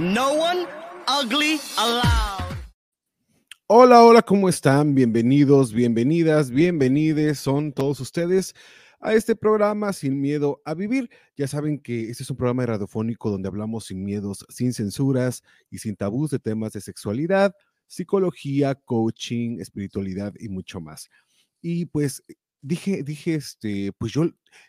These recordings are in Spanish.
No one ugly allowed. Hola, hola, ¿cómo están? Bienvenidos, bienvenidas, bienvenides son todos ustedes a este programa Sin Miedo a Vivir. Ya saben que este es un programa radiofónico donde hablamos sin miedos, sin censuras y sin tabús de temas de sexualidad, psicología, coaching, espiritualidad y mucho más. Y pues dije, dije, este, pues yo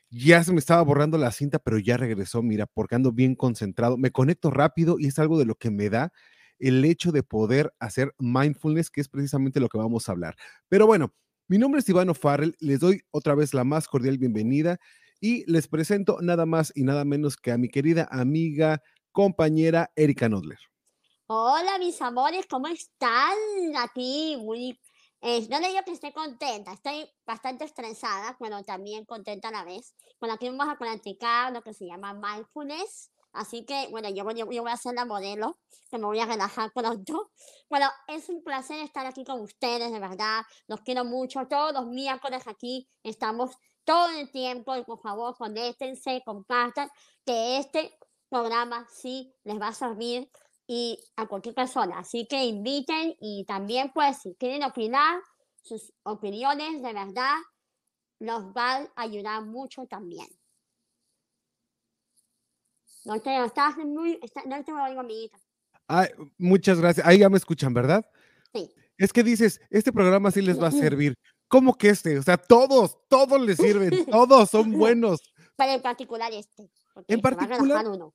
ya se me estaba borrando la cinta, pero ya regresó, mira, porque ando bien concentrado, me conecto rápido y es algo de lo que me da el hecho de poder hacer mindfulness, que es precisamente lo que vamos a hablar. Pero bueno, mi nombre es Ivano Farrell, les doy otra vez la más cordial bienvenida y les presento nada más y nada menos que a mi querida amiga, compañera Erika Nodler. Hola, mis amores, ¿cómo están? Aquí, muy. Eh, no le digo que esté contenta, estoy bastante estresada, pero también contenta a la vez. Bueno, aquí vamos a practicar lo que se llama mindfulness. Así que, bueno, yo, voy- yo voy a ser la modelo, que me voy a relajar pronto. Bueno, es un placer estar aquí con ustedes, de verdad. Los quiero mucho. Todos los miércoles aquí estamos todo el tiempo y por favor, conéctense, compartan, que este programa sí les va a servir y a cualquier persona. Así que inviten y también pues si quieren opinar, sus opiniones de verdad nos van a ayudar mucho también. No te estás muy, está- no te oigo, amiguita. Ay, muchas gracias. Ahí ya me escuchan, ¿verdad? Sí. Es que dices, este programa sí les va a servir. ¿Cómo que este? O sea, todos, todos les sirven, todos son buenos. Pero en particular este. En particular- uno.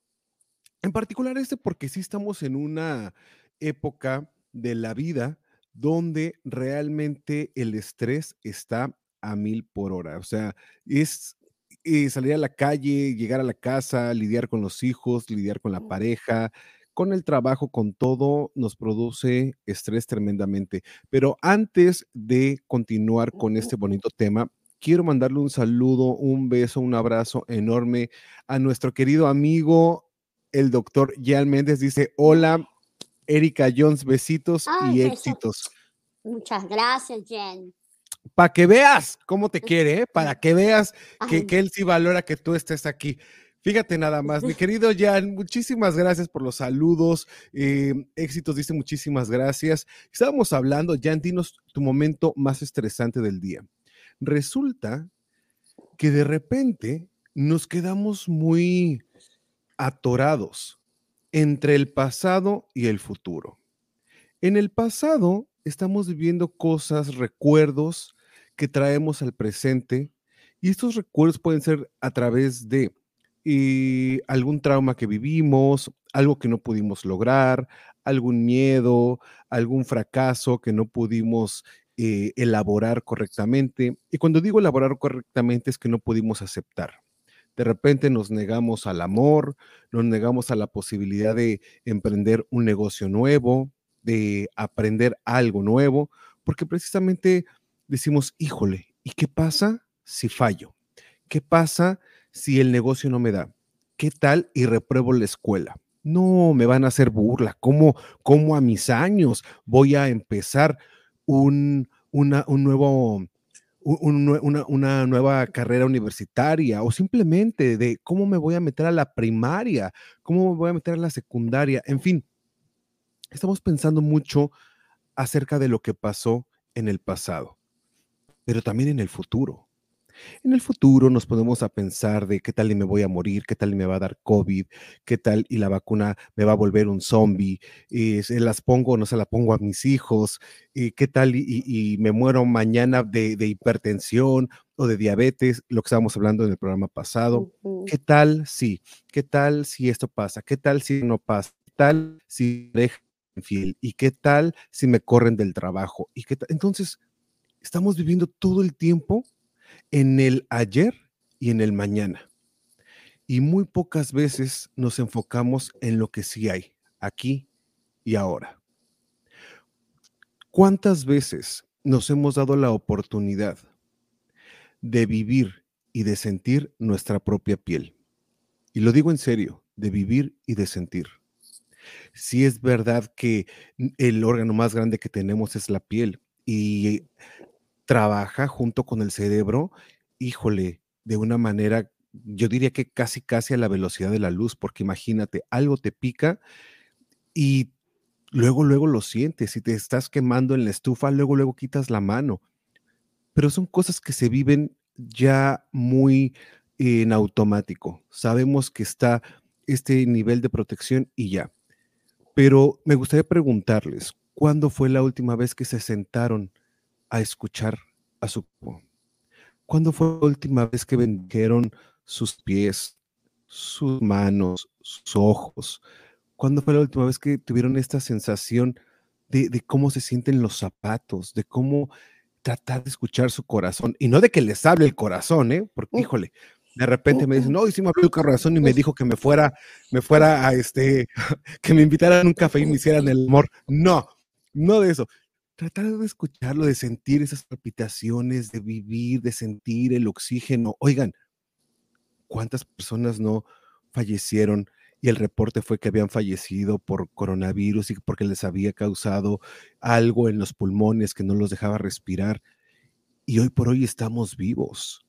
En particular este porque sí estamos en una época de la vida donde realmente el estrés está a mil por hora. O sea, es eh, salir a la calle, llegar a la casa, lidiar con los hijos, lidiar con la pareja, con el trabajo, con todo, nos produce estrés tremendamente. Pero antes de continuar con este bonito tema, quiero mandarle un saludo, un beso, un abrazo enorme a nuestro querido amigo el doctor Jan Méndez dice, hola, Erika Jones, besitos Ay, y beso. éxitos. Muchas gracias, Jen. Para que veas cómo te quiere, ¿eh? para que veas que, que él sí valora que tú estés aquí. Fíjate nada más, mi querido Jan, muchísimas gracias por los saludos, eh, éxitos, dice muchísimas gracias. Estábamos hablando, Jan, dinos tu momento más estresante del día. Resulta que de repente nos quedamos muy atorados entre el pasado y el futuro. En el pasado estamos viviendo cosas, recuerdos que traemos al presente y estos recuerdos pueden ser a través de eh, algún trauma que vivimos, algo que no pudimos lograr, algún miedo, algún fracaso que no pudimos eh, elaborar correctamente. Y cuando digo elaborar correctamente es que no pudimos aceptar. De repente nos negamos al amor, nos negamos a la posibilidad de emprender un negocio nuevo, de aprender algo nuevo, porque precisamente decimos, híjole, ¿y qué pasa si fallo? ¿Qué pasa si el negocio no me da? ¿Qué tal y repruebo la escuela? No, me van a hacer burla. ¿Cómo, cómo a mis años voy a empezar un, una, un nuevo, una nueva carrera universitaria o simplemente de cómo me voy a meter a la primaria, cómo me voy a meter a la secundaria, en fin, estamos pensando mucho acerca de lo que pasó en el pasado, pero también en el futuro. En el futuro nos ponemos a pensar de qué tal y me voy a morir, qué tal y me va a dar COVID, qué tal y la vacuna me va a volver un zombie, y se las pongo o no se la pongo a mis hijos, y qué tal y, y me muero mañana de, de, hipertensión o de diabetes, lo que estábamos hablando en el programa pasado. ¿Qué tal si? ¿Qué tal si esto pasa? ¿Qué tal si no pasa? ¿Qué tal si me dejan infiel? ¿Y qué tal si me corren del trabajo? ¿Y qué tal? Entonces, estamos viviendo todo el tiempo en el ayer y en el mañana. Y muy pocas veces nos enfocamos en lo que sí hay, aquí y ahora. ¿Cuántas veces nos hemos dado la oportunidad de vivir y de sentir nuestra propia piel? Y lo digo en serio, de vivir y de sentir. Si es verdad que el órgano más grande que tenemos es la piel y trabaja junto con el cerebro, híjole, de una manera, yo diría que casi, casi a la velocidad de la luz, porque imagínate, algo te pica y luego, luego lo sientes, si te estás quemando en la estufa, luego, luego quitas la mano. Pero son cosas que se viven ya muy en automático. Sabemos que está este nivel de protección y ya. Pero me gustaría preguntarles, ¿cuándo fue la última vez que se sentaron a escuchar a su cuerpo? ¿Cuándo fue la última vez que bendijeron sus pies, sus manos, sus ojos? ¿Cuándo fue la última vez que tuvieron esta sensación de, de cómo se sienten los zapatos, de cómo tratar de escuchar su corazón? Y no de que les hable el corazón, ¿eh? Porque, híjole, de repente me dicen, no, y sí me abrió el corazón y me dijo que me fuera, me fuera a este, que me invitaran a un café y me hicieran el amor. No, no de eso. Tratar de escucharlo, de sentir esas palpitaciones, de vivir, de sentir el oxígeno. Oigan, ¿cuántas personas no fallecieron? Y el reporte fue que habían fallecido por coronavirus y porque les había causado algo en los pulmones que no los dejaba respirar. Y hoy por hoy estamos vivos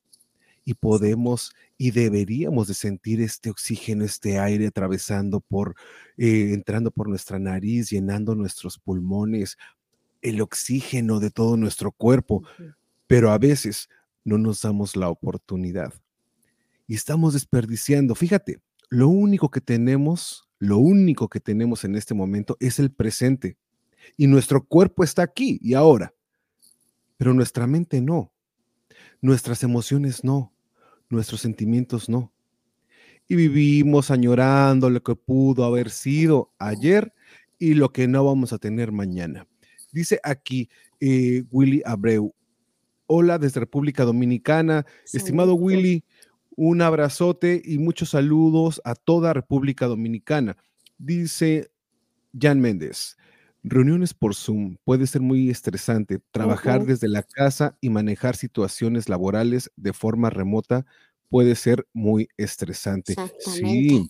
y podemos y deberíamos de sentir este oxígeno, este aire atravesando por, eh, entrando por nuestra nariz, llenando nuestros pulmones, el oxígeno de todo nuestro cuerpo, pero a veces no nos damos la oportunidad y estamos desperdiciando. Fíjate, lo único que tenemos, lo único que tenemos en este momento es el presente y nuestro cuerpo está aquí y ahora, pero nuestra mente no, nuestras emociones no, nuestros sentimientos no. Y vivimos añorando lo que pudo haber sido ayer y lo que no vamos a tener mañana. Dice aquí eh, Willy Abreu. Hola desde República Dominicana. Estimado. Willy, un abrazote y muchos saludos a toda República Dominicana. Dice Jan Méndez. Reuniones por Zoom puede ser muy estresante. Trabajar desde la casa y manejar situaciones laborales de forma remota puede ser muy estresante. Sí.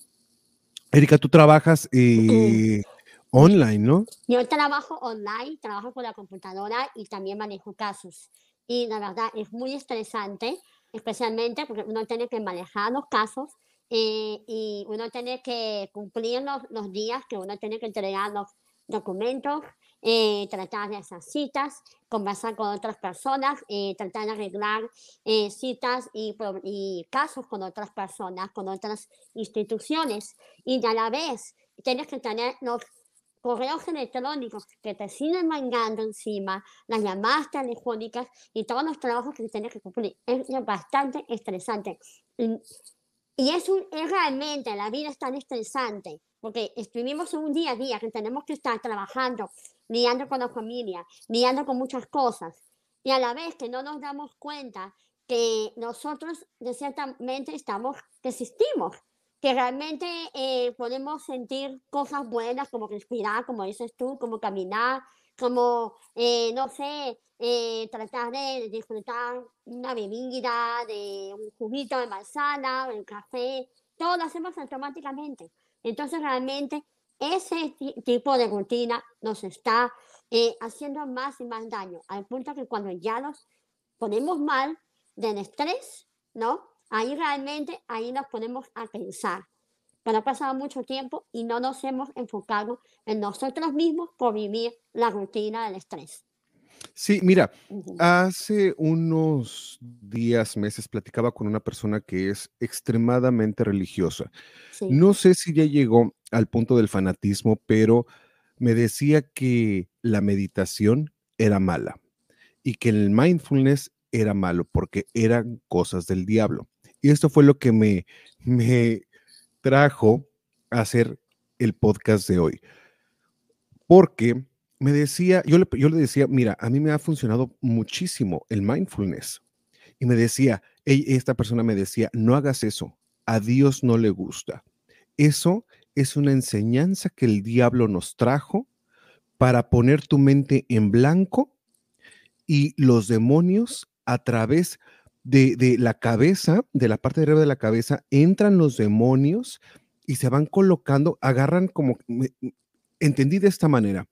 Erika, tú trabajas eh, online, ¿no? Yo trabajo online, trabajo con la computadora y también manejo casos. Y la verdad es muy estresante, especialmente porque uno tiene que manejar los casos eh, y uno tiene que cumplir los, los días que uno tiene que entregar los documentos, eh, tratar de hacer citas, conversar con otras personas, eh, tratar de arreglar citas y, y casos con otras personas, con otras instituciones. Y a la vez tienes que tener los correos electrónicos que te siguen mandando encima, las llamadas telefónicas y todos los trabajos que tienes que cumplir. Es bastante estresante. Y, y es, un, es realmente, la vida es tan estresante, porque vivimos un día a día que tenemos que estar trabajando, lidiando con la familia, lidiando con muchas cosas, y a la vez que no nos damos cuenta que nosotros de ciertamente estamos, que existimos, que realmente eh, podemos sentir cosas buenas como respirar, como dices tú, como caminar, como, eh, no sé, eh, tratar de disfrutar una bebida, de un juguito de manzana, un café, todo lo hacemos automáticamente. Entonces realmente ese ti- tipo de rutina nos está eh, haciendo más y más daño, al punto que cuando ya nos ponemos mal del estrés, ¿no? Ahí realmente, ahí nos ponemos a pensar. Pero ha pasado mucho tiempo y no nos hemos enfocado en nosotros mismos por vivir la rutina del estrés. Sí, mira, hace unos días, meses, platicaba con una persona que es extremadamente religiosa. Sí. No sé si ya llegó al punto del fanatismo, pero me decía que la meditación era mala y que el mindfulness era malo porque eran cosas del diablo. Y esto fue lo que me, me trajo a hacer el podcast de hoy, porque me decía, yo le, yo le decía, mira, a mí me ha funcionado muchísimo el mindfulness. Y me decía, "Ey, esta persona me decía, no hagas eso, a Dios no le gusta. Eso es una enseñanza que el diablo nos trajo para poner tu mente en blanco y los demonios a través de, de la cabeza, de la parte de arriba de la cabeza, entran los demonios y se van colocando, agarran como, me- entendí de esta manera,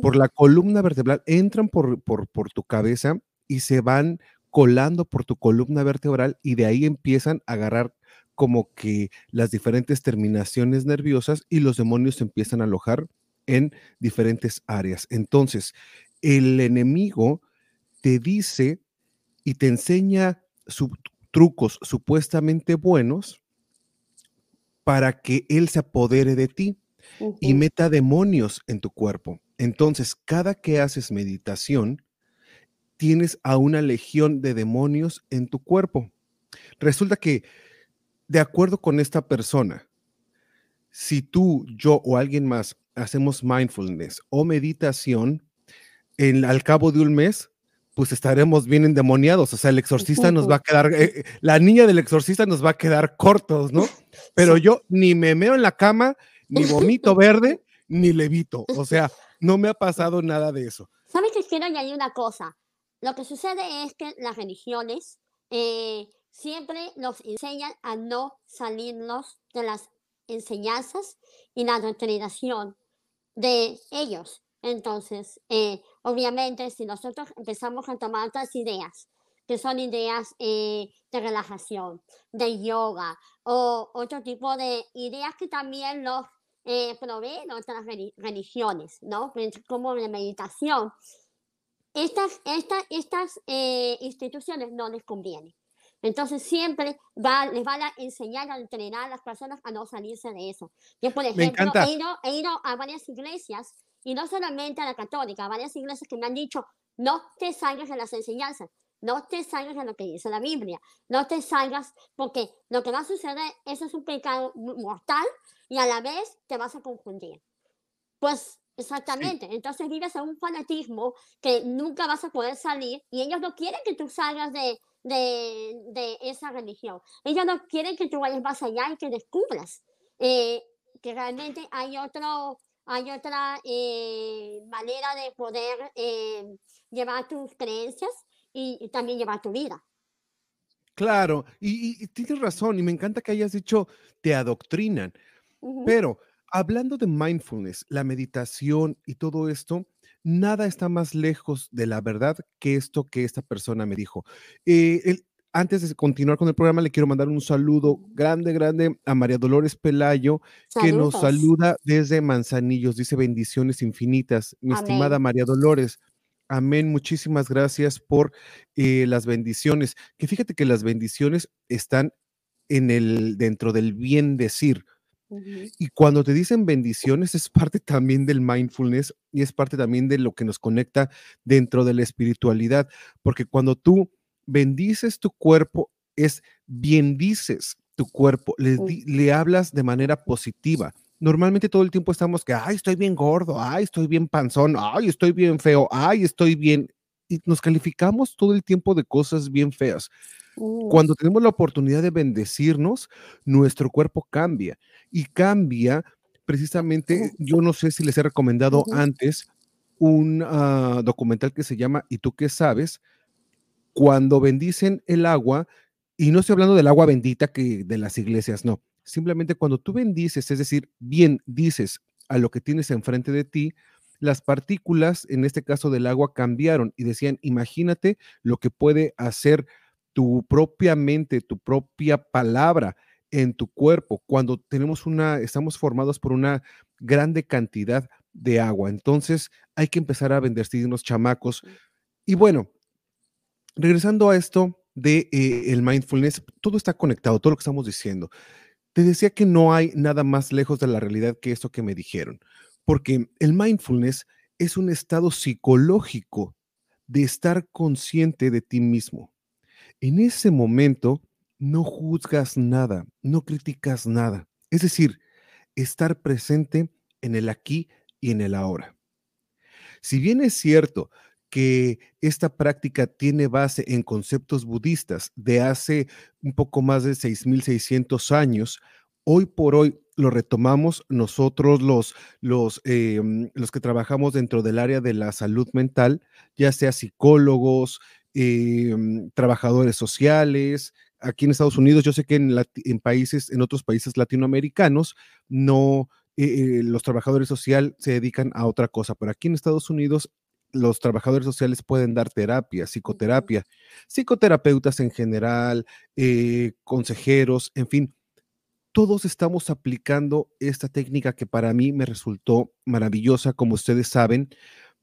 por la columna vertebral, entran por, por, por tu cabeza y se van colando por tu columna vertebral y de ahí empiezan a agarrar como que las diferentes terminaciones nerviosas y los demonios se empiezan a alojar en diferentes áreas. Entonces, el enemigo te dice y te enseña trucos supuestamente buenos para que él se apodere de ti y meta demonios en tu cuerpo. Entonces, cada que haces meditación, tienes a una legión de demonios en tu cuerpo. Resulta que, de acuerdo con esta persona, si tú, yo o alguien más hacemos mindfulness o meditación, en, al cabo de un mes, pues estaremos bien endemoniados. O sea, el exorcista nos va a quedar, eh, eh, la niña del exorcista nos va a quedar cortos, ¿no? Pero Sí. yo ni me meo en la cama, ni vomito verde, ni levito. O sea, no me ha pasado nada de eso. ¿Sabes que quiero añadir una cosa? Lo que sucede es que las religiones eh, siempre nos enseñan a no salirnos de las enseñanzas y la doctrinación de ellos. Entonces, eh, obviamente, si nosotros empezamos a tomar otras ideas, que son ideas eh, de relajación, de yoga o otro tipo de ideas que también los eh, proveen otras reli- religiones, ¿no? Pues, Como la meditación. Estas, estas, estas eh, instituciones no les conviene. Entonces siempre va, les van a enseñar a entrenar a las personas a no salirse de eso. Yo, por ejemplo, he ido, he ido a varias iglesias y no solamente a la católica, a varias iglesias que me han dicho, no te salgas de las enseñanzas, no te salgas de lo que dice la Biblia, no te salgas porque lo que va a suceder, eso es un pecado mortal y a la vez te vas a confundir. Pues Sí, exactamente, entonces vives en un fanatismo que nunca vas a poder salir y ellos no quieren que tú salgas de, de, de esa religión. Ellos no quieren que tú vayas más allá y que descubras eh, que realmente hay otro, hay otra eh, manera de poder eh, llevar tus creencias y, y también llevar tu vida. claro. Y, y- tienes razón. Y me encanta que hayas dicho, te adoctrinan. Ujú, Pero hablando de mindfulness, la meditación y todo esto, nada está más lejos de la verdad que esto que esta persona me dijo. Eh, el- antes de continuar con el programa, le quiero mandar un saludo grande, grande a María Dolores Pelayo, que nos saluda desde Manzanillos. Dice bendiciones infinitas. Mi estimada. María Dolores. Amén. Muchísimas gracias por eh, las bendiciones. Que fíjate que las bendiciones están en el, dentro del bien decir. Y cuando te dicen bendiciones, es parte también del mindfulness y es parte también de lo que nos conecta dentro de la espiritualidad, porque cuando tú bendices tu cuerpo, es bendices tu cuerpo, le, di- le hablas de manera positiva. Normalmente todo el tiempo estamos que, ay, estoy bien gordo, ay, estoy bien panzón, ay, estoy bien feo, ay, estoy bien. Y nos calificamos todo el tiempo de cosas bien feas. mm, Cuando tenemos la oportunidad de bendecirnos, nuestro cuerpo cambia y cambia precisamente, yo no sé si les he recomendado antes un ah, documental que se llama ¿Y tú qué sabes? Cuando bendicen el agua, y no estoy hablando del agua bendita que de las iglesias, no, simplemente cuando tú bendices, es decir, bien dices a lo que tienes enfrente de ti, las partículas, en este caso del agua, cambiaron y decían, imagínate lo que puede hacer tu propia mente, tu propia palabra en tu cuerpo cuando tenemos una, estamos formados por una grande cantidad de agua. Entonces hay que empezar a bendecirnos chamacos Y bueno, regresando a esto de eh, el mindfulness, todo está conectado, todo lo que estamos diciendo. Te decía que no hay nada más lejos de la realidad que esto que me dijeron, porque el mindfulness es un estado psicológico de estar consciente de ti mismo. En ese momento no juzgas nada, no criticas nada. Es decir, estar presente en el aquí y en el ahora. Si bien es cierto que esta práctica tiene base en conceptos budistas de hace un poco más de 6.600 años, hoy por hoy lo retomamos nosotros los, los, em, los que trabajamos dentro del área de la salud mental, ya sea psicólogos, em, trabajadores sociales. Aquí en Estados Unidos, yo sé que en, países, en otros países latinoamericanos, no, eh, eh, los trabajadores sociales se dedican a otra cosa, pero aquí en Estados Unidos los trabajadores sociales pueden dar terapia, psicoterapia, psicoterapeutas en general, eh, consejeros, en fin, todos estamos aplicando esta técnica que para mí me resultó maravillosa, como ustedes saben.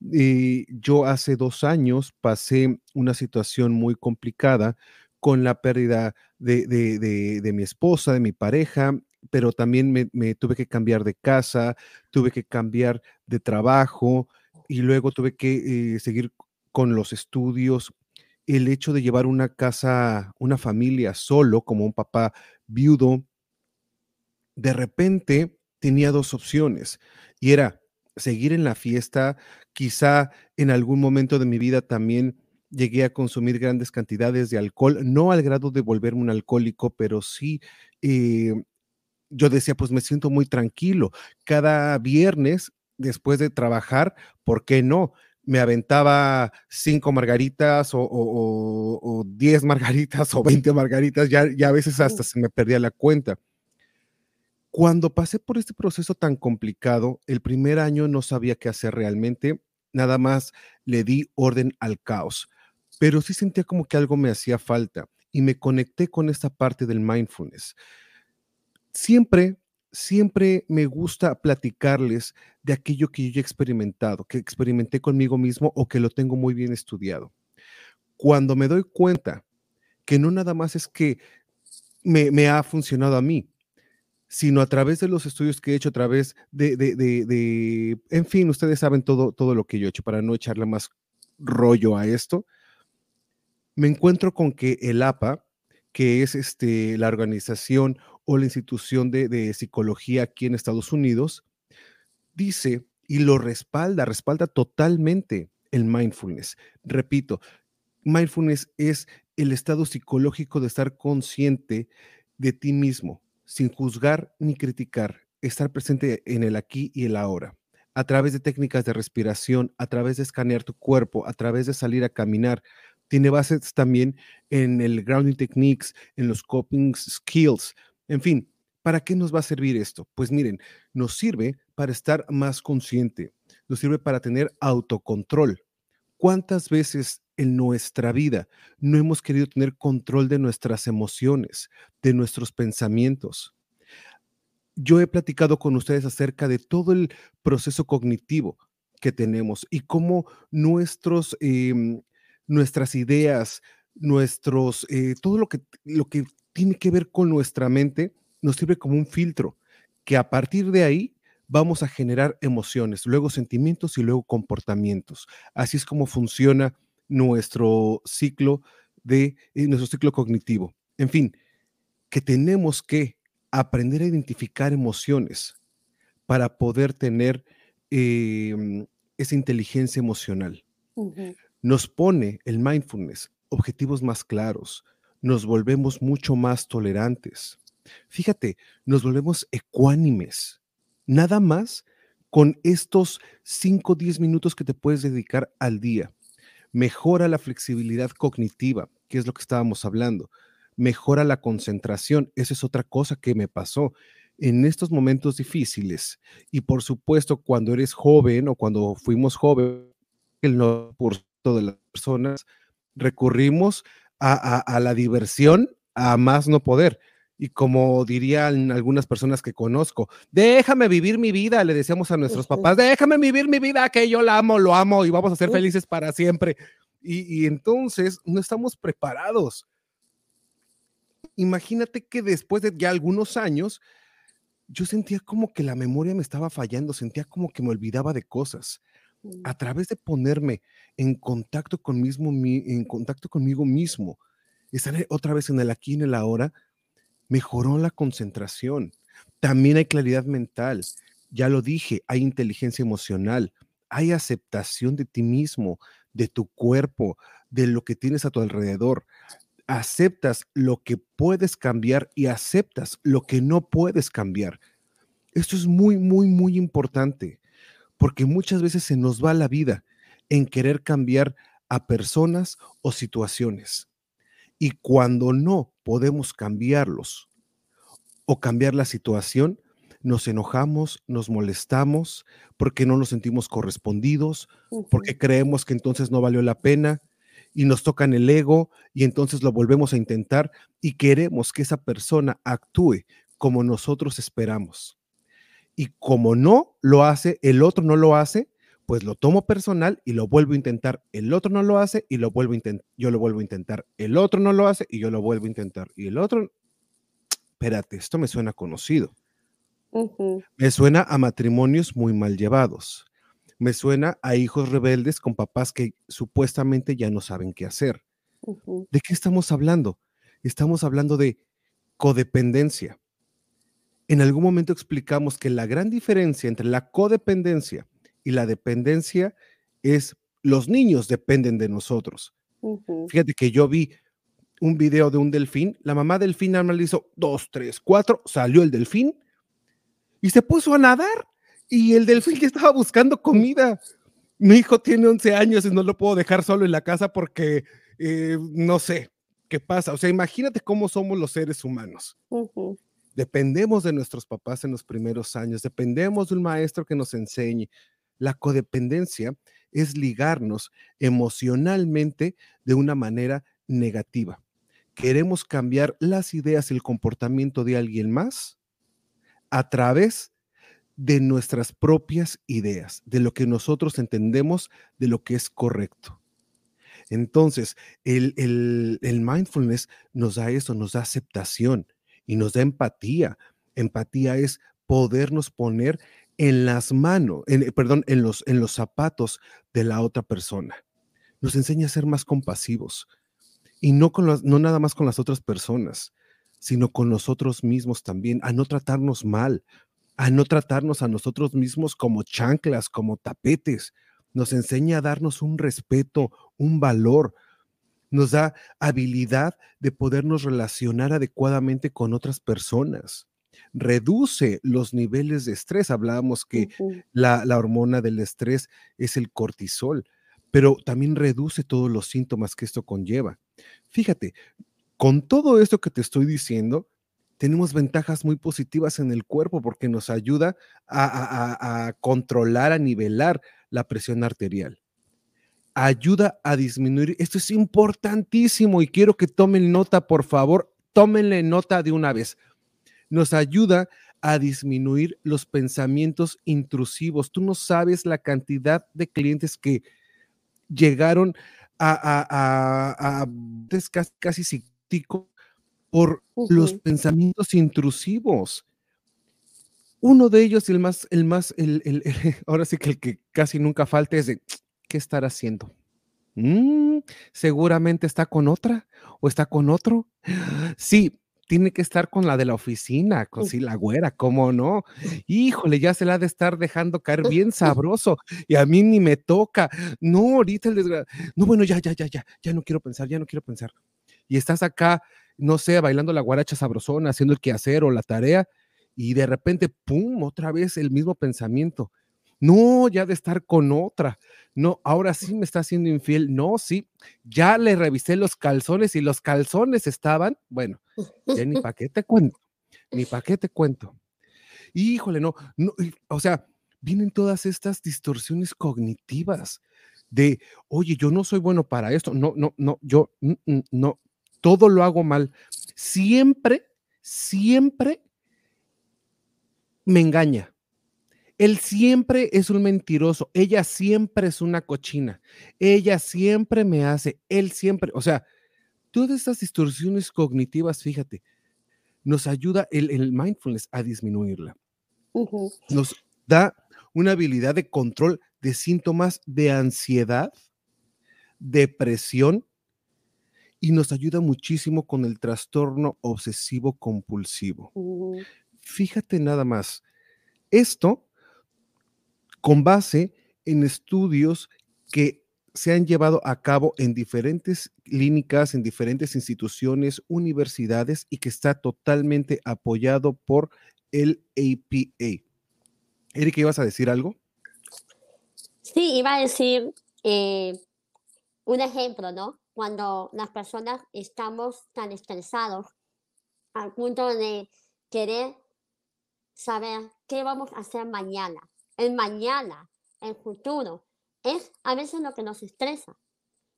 yo hace dos años pasé una situación muy complicada con la pérdida de, de mi esposa, de mi pareja, pero también me, tuve que cambiar de casa, tuve que cambiar de trabajo y luego tuve que eh, seguir con los estudios. El hecho de llevar una casa, una familia solo, como un papá viudo, de repente tenía dos opciones y era seguir en la fiesta, quizá en algún momento de mi vida también llegué a consumir grandes cantidades de alcohol, no al grado de volverme un alcohólico, pero sí eh, yo decía, pues me siento muy tranquilo. Cada viernes, después de trabajar, ¿por qué no? Me aventaba cinco margaritas o, diez margaritas o veinte margaritas, ya, ya a veces hasta se me perdía la cuenta. Cuando pasé por este proceso tan complicado, el primer año no sabía qué hacer realmente, nada más le di orden al caos, pero sí sentía como que algo me hacía falta y me conecté con esta parte del mindfulness siempre, siempre me gusta platicarles de aquello que yo he experimentado, que experimenté conmigo mismo o que lo tengo muy bien estudiado. Cuando me doy cuenta que no nada más es que me, ha funcionado a mí, sino a través de los estudios que he hecho, a través de, de, en fin, ustedes saben todo, todo lo que yo he hecho para no echarle más rollo a esto, me encuentro con que el APA, que es este, la organización o la institución de, psicología aquí en Estados Unidos, dice y lo respalda, respalda totalmente el mindfulness. Repito, mindfulness es el estado psicológico de estar consciente de ti mismo, sin juzgar ni criticar, estar presente en el aquí y el ahora, a través de técnicas de respiración, a través de escanear tu cuerpo, a través de salir a caminar. Tiene bases también en el grounding techniques, en los coping skills, en fin, ¿para qué nos va a servir esto? Pues miren, nos sirve para estar más consciente, nos sirve para tener autocontrol. ¿Cuántas veces en nuestra vida no hemos querido tener control de nuestras emociones, de nuestros pensamientos? Yo he platicado con ustedes acerca de todo el proceso cognitivo que tenemos y cómo nuestros, em, nuestras ideas, nuestros, eh, todo lo que, lo que tiene que ver con nuestra mente, nos sirve como un filtro, que a partir de ahí vamos a generar emociones, luego sentimientos y luego comportamientos. Así es como funciona nuestro ciclo de eh, nuestro ciclo cognitivo. En fin, que tenemos que aprender a identificar emociones para poder tener em, esa inteligencia emocional. Nos pone el mindfulness objetivos más claros, nos volvemos mucho más tolerantes. Fíjate, nos volvemos ecuánimes. Nada más con estos 5 o 10 minutos que te puedes dedicar al día. Mejora la flexibilidad cognitiva, que es lo que estábamos hablando. Mejora la concentración. Esa es otra cosa que me pasó en estos momentos difíciles. Y por supuesto, cuando eres joven o cuando fuimos jóvenes, el por de las personas recurrimos a, la diversión a más no poder. Y como dirían algunas personas que conozco, déjame vivir mi vida, le decíamos a nuestros papás, déjame vivir mi vida, que yo la amo, lo amo y vamos a ser felices para siempre. y, y entonces no estamos preparados. Imagínate que después de ya algunos años, yo sentía como que la memoria me estaba fallando, sentía como que me olvidaba de cosas. A través de ponerme en contacto, con mismo, mi- en contacto conmigo mismo, estar otra vez en el aquí y en el ahora, mejoró la concentración. También hay claridad mental. Ya lo dije, hay inteligencia emocional, hay aceptación de ti mismo, de tu cuerpo, de lo que tienes a tu alrededor. Aceptas lo que puedes cambiar y aceptas lo que no puedes cambiar. Esto es muy, muy, muy importante, porque muchas veces se nos va la vida en querer cambiar a personas o situaciones. Y cuando no podemos cambiarlos o cambiar la situación, nos enojamos, nos molestamos porque no nos sentimos correspondidos, porque creemos que entonces no valió la pena y nos tocan el ego y entonces lo volvemos a intentar y queremos que esa persona actúe como nosotros esperamos. Y como no lo hace, el otro no lo hace, pues lo tomo personal y lo vuelvo a intentar. El otro no lo hace y lo vuelvo a intentar. Yo lo vuelvo a intentar. El otro no lo hace y yo lo vuelvo a intentar. Y el otro, espérate, esto me suena conocido. Me suena a matrimonios muy mal llevados. Me suena a hijos rebeldes con papás que supuestamente ya no saben qué hacer. ¿De qué estamos hablando? Estamos hablando de codependencia. En algún momento explicamos que la gran diferencia entre la codependencia y la dependencia es los niños dependen de nosotros. Fíjate que yo vi un video de un delfín, la mamá delfín hizo dos, tres, cuatro, salió el delfín y se puso a nadar y el delfín ya estaba buscando comida. Mi hijo tiene 11 años y no lo puedo dejar solo en la casa porque eh, no sé qué pasa. O sea, imagínate cómo somos los seres humanos. Dependemos de nuestros papás en los primeros años, dependemos de un maestro que nos enseñe. La codependencia es ligarnos emocionalmente de una manera negativa. Queremos cambiar las ideas y el comportamiento de alguien más a través de nuestras propias ideas, de lo que nosotros entendemos de lo que es correcto. Entonces, el, el- mindfulness nos da eso, nos da aceptación y nos da empatía. Empatía es podernos poner en las manos, en- perdón, en los, en los zapatos de la otra persona. Nos enseña a ser más compasivos y no, con las- no nada más con las otras personas, sino con nosotros mismos también, a no tratarnos mal, a no tratarnos a nosotros mismos como chanclas, como tapetes. Nos enseña a darnos un respeto, un valor. Nos da habilidad de podernos relacionar adecuadamente con otras personas. Reduce los niveles de estrés. Hablábamos que la, la hormona del estrés es el cortisol, pero también reduce todos los síntomas que esto conlleva. Fíjate, con todo esto que te estoy diciendo, tenemos ventajas muy positivas en el cuerpo porque nos ayuda a- a- a controlar, a nivelar la presión arterial. Ayuda a disminuir, esto es importantísimo y quiero que tomen nota, por favor, tómenle nota de una vez. Nos ayuda a disminuir los pensamientos intrusivos. Tú no sabes la cantidad de clientes que llegaron a, a, a- a- es casi, casi psíquico por los pensamientos intrusivos. Uno de ellos, el más, el más, el, el- ahora sí que el que casi nunca falta es de, ¿qué estará haciendo? Mm, seguramente está con otra o está con otro. Sí, tiene que estar con la de la oficina, con sí, la güera, ¿cómo no? Híjole, ya se la ha de estar dejando caer bien sabroso y a mí ni me toca. No, ahorita el desgra... No, bueno, ya, ya, ya, ya, ya no quiero pensar, ya no quiero pensar. Y estás acá, no sé, bailando la guaracha sabrosona, haciendo el quehacer o la tarea y de repente, ¡pum!, otra vez el mismo pensamiento. No, ya de estar con otra. No, ahora sí me está haciendo infiel. No, sí, ya le revisé los calzones y los calzones estaban, bueno, ni para qué te cuento, ni para qué te cuento. Híjole, no, no, o sea, vienen todas estas distorsiones cognitivas de, oye, yo no soy bueno para esto, no, no, no, yo, mm, mm, no, todo lo hago mal. Siempre, siempre me engaña. Él siempre es un mentiroso, ella siempre es una cochina, ella siempre me hace, él siempre, o sea, todas estas distorsiones cognitivas, fíjate, nos ayuda el, el mindfulness a disminuirla. Nos da una habilidad de control de síntomas de ansiedad, depresión y nos ayuda muchísimo con el trastorno obsesivo compulsivo. Fíjate nada más, esto con base en estudios que se han llevado a cabo en diferentes clínicas, en diferentes instituciones, universidades y que está totalmente apoyado por el APA. Erika, ¿ibas a decir algo? Sí, iba a decir eh, un ejemplo, ¿no? Cuando las personas estamos tan estresados al punto de querer saber qué vamos a hacer mañana. El mañana, el futuro, es a veces lo que nos estresa,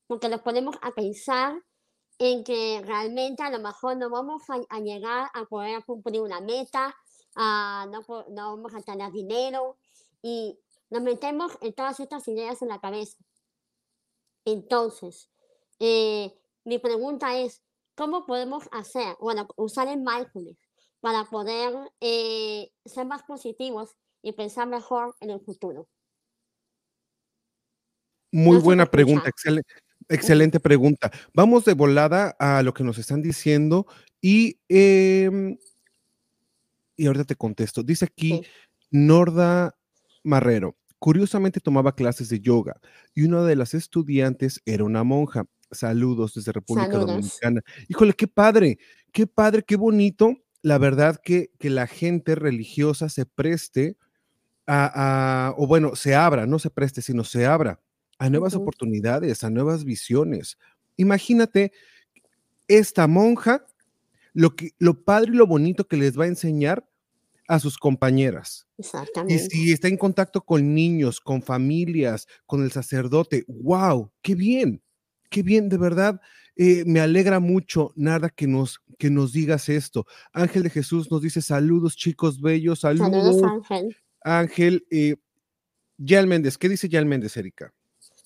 porque nos ponemos a pensar en que realmente a lo mejor no vamos a, a llegar a poder cumplir una meta, ah, no, no vamos a tener dinero y nos metemos en todas estas ideas en la cabeza. Entonces, eh, mi pregunta es, ¿cómo podemos hacer, bueno, usar el mindfulness para poder eh, ser más positivos y pensar mejor en el futuro? Muy buena pregunta, excelente pregunta. Vamos de volada a lo que nos están diciendo y, em, y ahorita te contesto. Dice aquí Sí. Norda Marrero. Curiosamente tomaba clases de yoga y una de las estudiantes era una monja. Saludos desde República Saludos. Dominicana. Híjole, qué padre, qué padre, qué bonito. La verdad que, que la gente religiosa se preste a, a- o bueno, se abra, no se preste, sino se abra a nuevas oportunidades, a nuevas visiones. Imagínate esta monja, lo, que, lo padre y lo bonito que les va a enseñar a sus compañeras. Y Exactamente. si está en contacto con niños, con familias, con el sacerdote, wow, qué bien, qué bien, de verdad. eh, me alegra mucho, nada que nos, que nos digas esto. Ángel de Jesús nos dice saludos, chicos bellos, Saludos, saludos. Ángel. Ángel, eh, Yal Méndez, ¿qué dice Yal Méndez, Erika?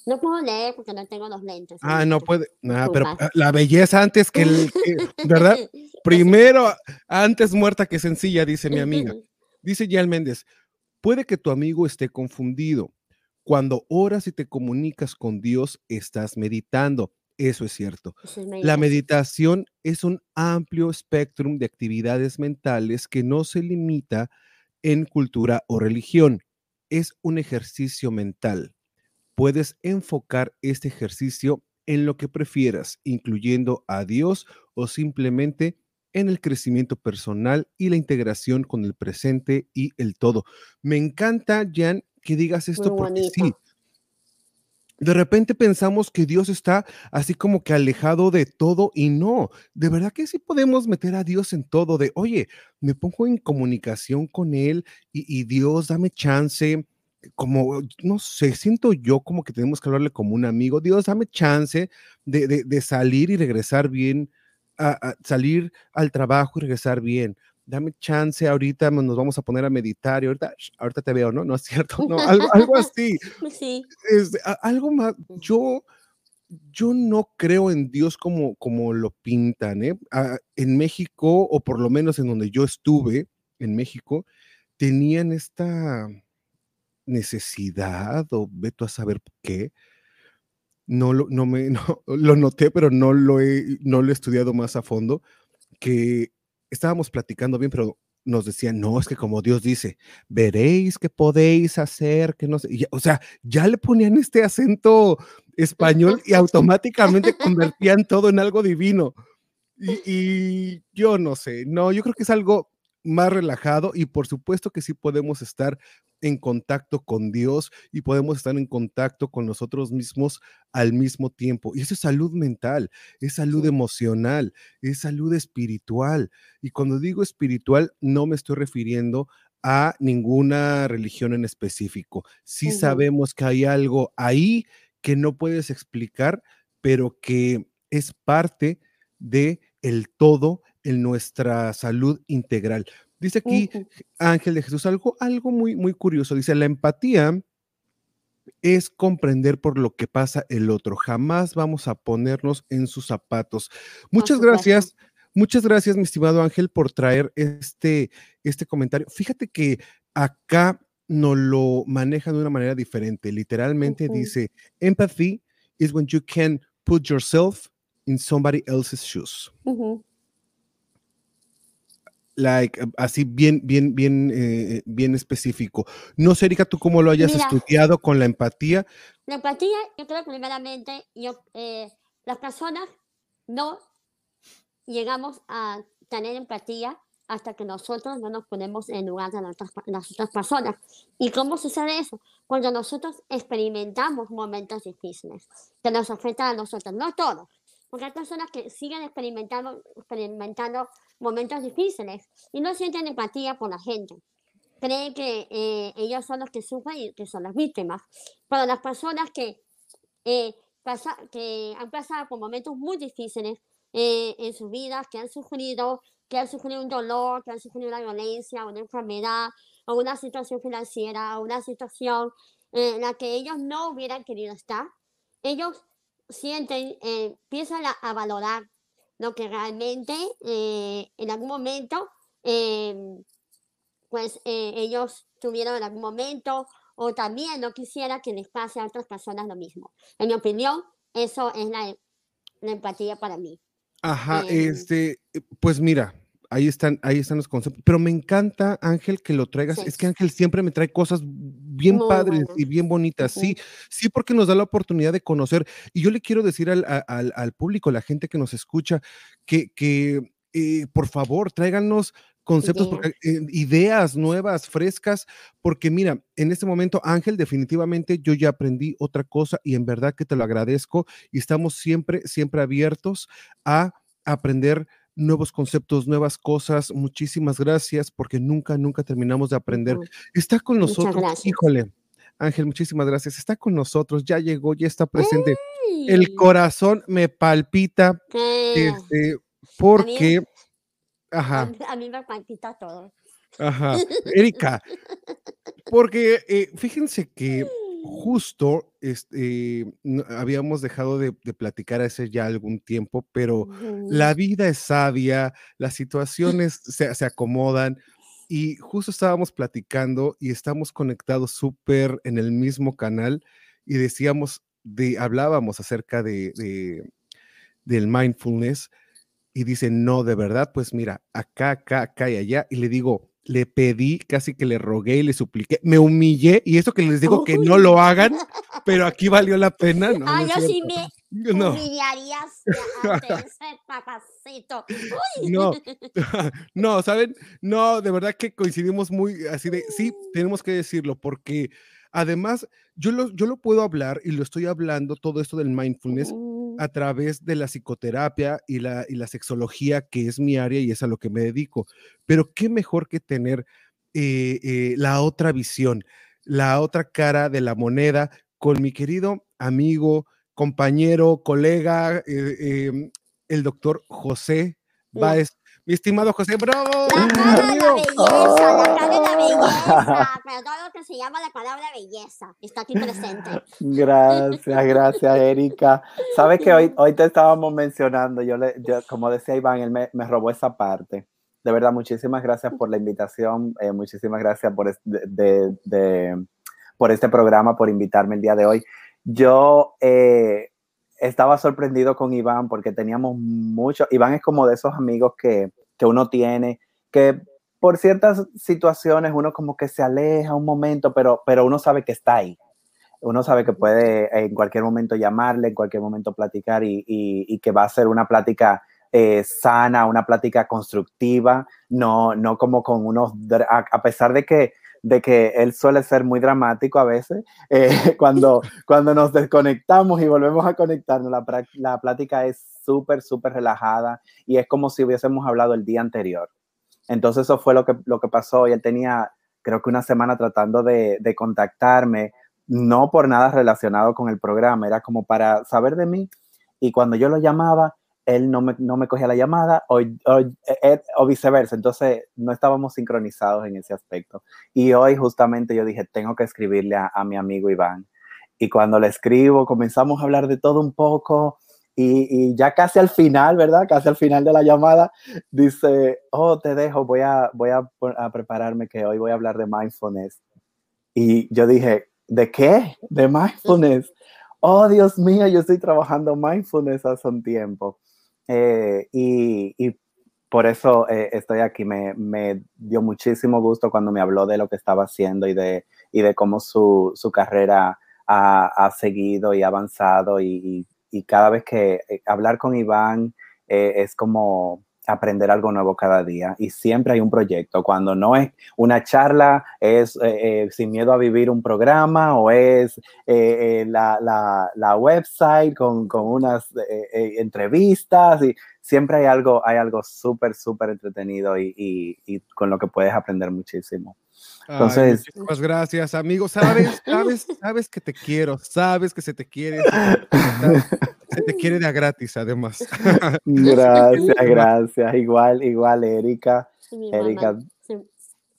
No puedo leer porque no tengo los lentes. Ah, no puede, ah, pero la belleza antes que el, que- ¿verdad? Primero, antes muerta que sencilla, dice mi amiga. Dice Yal Méndez, puede que tu amigo esté confundido. Cuando oras y te comunicas con Dios, estás meditando. Eso es cierto. Eso es La meditación. meditación es un amplio espectro de actividades mentales que no se limita en cultura o religión. Es un ejercicio mental. Puedes enfocar este ejercicio en lo que prefieras, incluyendo a Dios o simplemente en el crecimiento personal y la integración con el presente y el todo. Me encanta, Jan, que digas esto Muy porque sí. De repente pensamos que Dios está así como que alejado de todo y no, de verdad que sí podemos meter a Dios en todo, de, oye, me pongo en comunicación con Él y, Dios, dame chance, como, no sé, siento yo como que tenemos que hablarle como un amigo, Dios, dame chance de, de- salir y regresar bien, a salir al trabajo y regresar bien. Dame chance, ahorita nos vamos a poner a meditar y ahorita, sh, ahorita te veo, ¿no? No es cierto, no, algo, algo así Sí. algo más, yo, yo no creo en Dios como, como lo pintan, ¿eh? Ah, en México, o por lo menos en donde yo estuve, en México, tenían esta necesidad, o veto a saber qué. No lo, no me, no, lo noté, pero no lo, he, no lo he estudiado más a fondo, que estábamos platicando bien, pero nos decían, no, es que como Dios dice, veréis que podéis hacer, que no sé, ya- o sea, ya le ponían este acento español y automáticamente convertían todo en algo divino. Y, y yo no sé, no, yo creo que es algo más relajado y por supuesto que sí podemos estar en contacto con Dios y podemos estar en contacto con nosotros mismos al mismo tiempo. Y eso es salud mental, es salud emocional, es salud espiritual. Y cuando digo espiritual, no me estoy refiriendo a ninguna religión en específico. Sí sabemos que hay algo ahí que no puedes explicar, pero que es parte de el todo en nuestra salud integral. Dice aquí. Ángel de Jesús algo, algo muy, muy curioso. Dice, la empatía es comprender por lo que pasa el otro. Jamás vamos a ponernos en sus zapatos. Muchas gracias. Muchas gracias, mi estimado Ángel, por traer este, este comentario. Fíjate que acá nos lo manejan de una manera diferente. Literalmente dice, empathy is when you can put yourself in somebody else's shoes. Like, eh, así bien, bien, bien, eh, bien específico. No sé, Erika, tú cómo lo hayas Mira. estudiado con la empatía. La empatía, yo creo primeramente, yo, eh, las personas no llegamos a tener empatía hasta que nosotros no nos ponemos en lugar de las otras, las otras personas. ¿Y cómo sucede eso? Cuando nosotros experimentamos momentos difíciles que nos afectan a nosotros, no todos, porque hay personas que siguen experimentando, experimentando momentos difíciles y no sienten empatía por la gente. Creen que eh, ellos son los que sufren y que son las víctimas. Pero las personas que, eh, pasa- que han pasado por momentos muy difíciles eh, en sus vidas, que han sufrido, que han sufrido un dolor, que han sufrido una violencia, una enfermedad, o una situación financiera, o una situación eh, en la que ellos no hubieran querido estar, ellos sienten, eh, empiezan a, a valorar lo que realmente eh, en algún momento em, pues eh, ellos tuvieron en algún momento o también no quisiera que les pase a otras personas lo mismo. En mi opinión, eso es la, la empatía para mí. Ajá, Eh. este, pues mira, ahí están, ahí están los conceptos. Pero me encanta, Ángel, que lo traigas. Sí. Es que Ángel siempre me trae cosas bien Muy padres y bien bonitas. Sí, sí, porque nos da la oportunidad de conocer. Y yo le quiero decir al, al, al público, la gente que nos escucha, que, que eh, por favor, tráiganos conceptos, porque, eh, ideas nuevas, frescas, porque mira, en este momento, Ángel, definitivamente yo ya aprendí otra cosa y en verdad que te lo agradezco y estamos siempre, siempre abiertos a aprender nuevos conceptos, nuevas cosas. Muchísimas gracias porque nunca, nunca terminamos de aprender. Está con nosotros, híjole. Ángel, muchísimas gracias. Está con nosotros, ya llegó, ya está presente. Ay, El corazón me palpita, este, porque, a, ajá, a mí me palpita todo. ajá, Erika, porque eh, fíjense que justo este, habíamos dejado de, de platicar hace ya algún tiempo, pero la vida es sabia, las situaciones se, se acomodan y justo estábamos platicando y estamos conectados súper en el mismo canal y decíamos, de, hablábamos acerca de, de- del mindfulness y dice, no, de verdad, pues mira, acá, acá, acá y allá. Y le digo, le pedí, casi que le rogué y le supliqué, me humillé y eso que les digo que no lo hagan, pero aquí valió la pena. No, ah, yo sí me No. humillarías papacito. Uy. No, no, ¿saben? No, de verdad que coincidimos muy así de, sí, tenemos que decirlo, porque además yo lo, yo lo puedo hablar y lo estoy hablando todo esto del mindfulness Mm, a través de la psicoterapia y la, y la sexología, que es mi área y es a lo que me dedico. Pero qué mejor que tener eh, eh, la otra visión, la otra cara de la moneda con mi querido amigo, compañero, colega, eh, eh, el doctor José Ya. Mi estimado José, bravo. La cara de la bienvenido. belleza, la cara de la belleza, pero todo lo que se llama la palabra belleza está aquí presente. Gracias, gracias, Erika. Sabes que hoy, hoy te estábamos mencionando, yo, le, yo como decía Iván, él me, me robó esa parte. De verdad, muchísimas gracias por la invitación, eh, muchísimas gracias por, es- de- de- de- por este programa, por invitarme el día de hoy. Yo eh, estaba sorprendido con Iván porque teníamos mucho, Iván es como de esos amigos que, que uno tiene, que por ciertas situaciones uno como que se aleja un momento, pero, pero uno sabe que está ahí. Uno sabe que puede en cualquier momento llamarle, en cualquier momento platicar y, y- y que va a ser una plática eh, sana, una plática constructiva, no, no como con unos, a, a pesar de que, de que él suele ser muy dramático a veces, eh, cuando, cuando nos desconectamos y volvemos a conectarnos, la, la plática es súper, súper relajada y es como si hubiésemos hablado el día anterior. Entonces eso fue lo que, lo que pasó y él tenía, creo que una semana tratando de, de contactarme, no por nada relacionado con el programa, era como para saber de mí. Y cuando yo lo llamaba, él no me, no me cogía la llamada o, o, viceversa. Entonces no estábamos sincronizados en ese aspecto. Y hoy justamente yo dije, tengo que escribirle a, a mi amigo Iván. Y cuando le escribo, comenzamos a hablar de todo un poco. Y, y, ya casi al final, ¿verdad? Casi al final de la llamada, dice, oh, te dejo, voy a, voy a, a prepararme que hoy voy a hablar de mindfulness. Y yo dije, ¿de qué? De mindfulness oh Dios mío, yo estoy trabajando mindfulness hace un tiempo. Eh, y, por eso eh, estoy aquí. Me, me, dio muchísimo gusto cuando me habló de lo que estaba haciendo y de, y de cómo su, su carrera ha, ha, seguido y avanzado. Y, y, cada vez que eh, hablar con Iván es como aprender algo nuevo cada día y siempre hay un proyecto. Cuando no es una charla, es eh, eh, sin miedo a vivir un programa o es eh, la, la, la, website con, con unas entrevistas y siempre hay algo, hay algo súper, súper entretenido y, y, y, con lo que puedes aprender muchísimo. Entonces, muchas gracias, amigo. Sabes, sabes, sabes que te quiero, sabes que se te quiere. Se te quiere de gratis, además. Gracias, gracias. Igual, igual, Erika. Erika,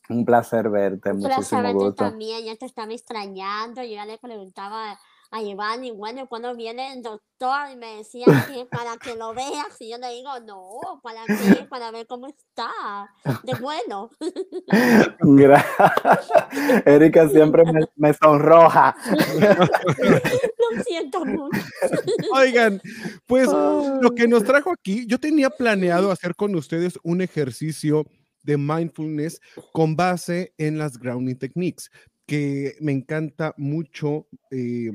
un placer verte. Un placer verte también. Ya te estaba extrañando. Yo ya le preguntaba a Iván, y bueno, cuando viene el doctor y me decía que para que lo veas, y yo le digo, no, ¿para qué? Para ver cómo está, de bueno. Erika siempre me, me sonroja. Lo siento mucho. Oigan, pues lo que nos trajo aquí, yo tenía planeado hacer con ustedes un ejercicio de mindfulness con base en las grounding techniques, que me encanta mucho eh,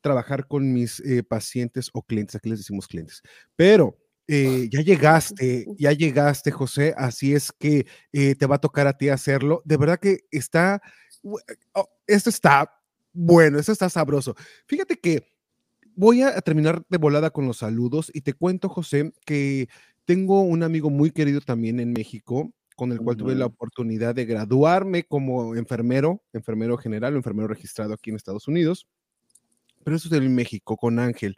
trabajar con mis eh, pacientes o clientes, aquí les decimos clientes, pero eh, ya llegaste, ya llegaste, José, así es que te va a tocar a ti hacerlo. De verdad que está, oh, esto está bueno, esto está sabroso. Fíjate que voy a terminar de volada con los saludos y te cuento, José, que tengo un amigo muy querido también en México con el cual tuve la oportunidad de graduarme como enfermero, enfermero general o enfermero registrado aquí en Estados Unidos, pero eso es en México con Ángel.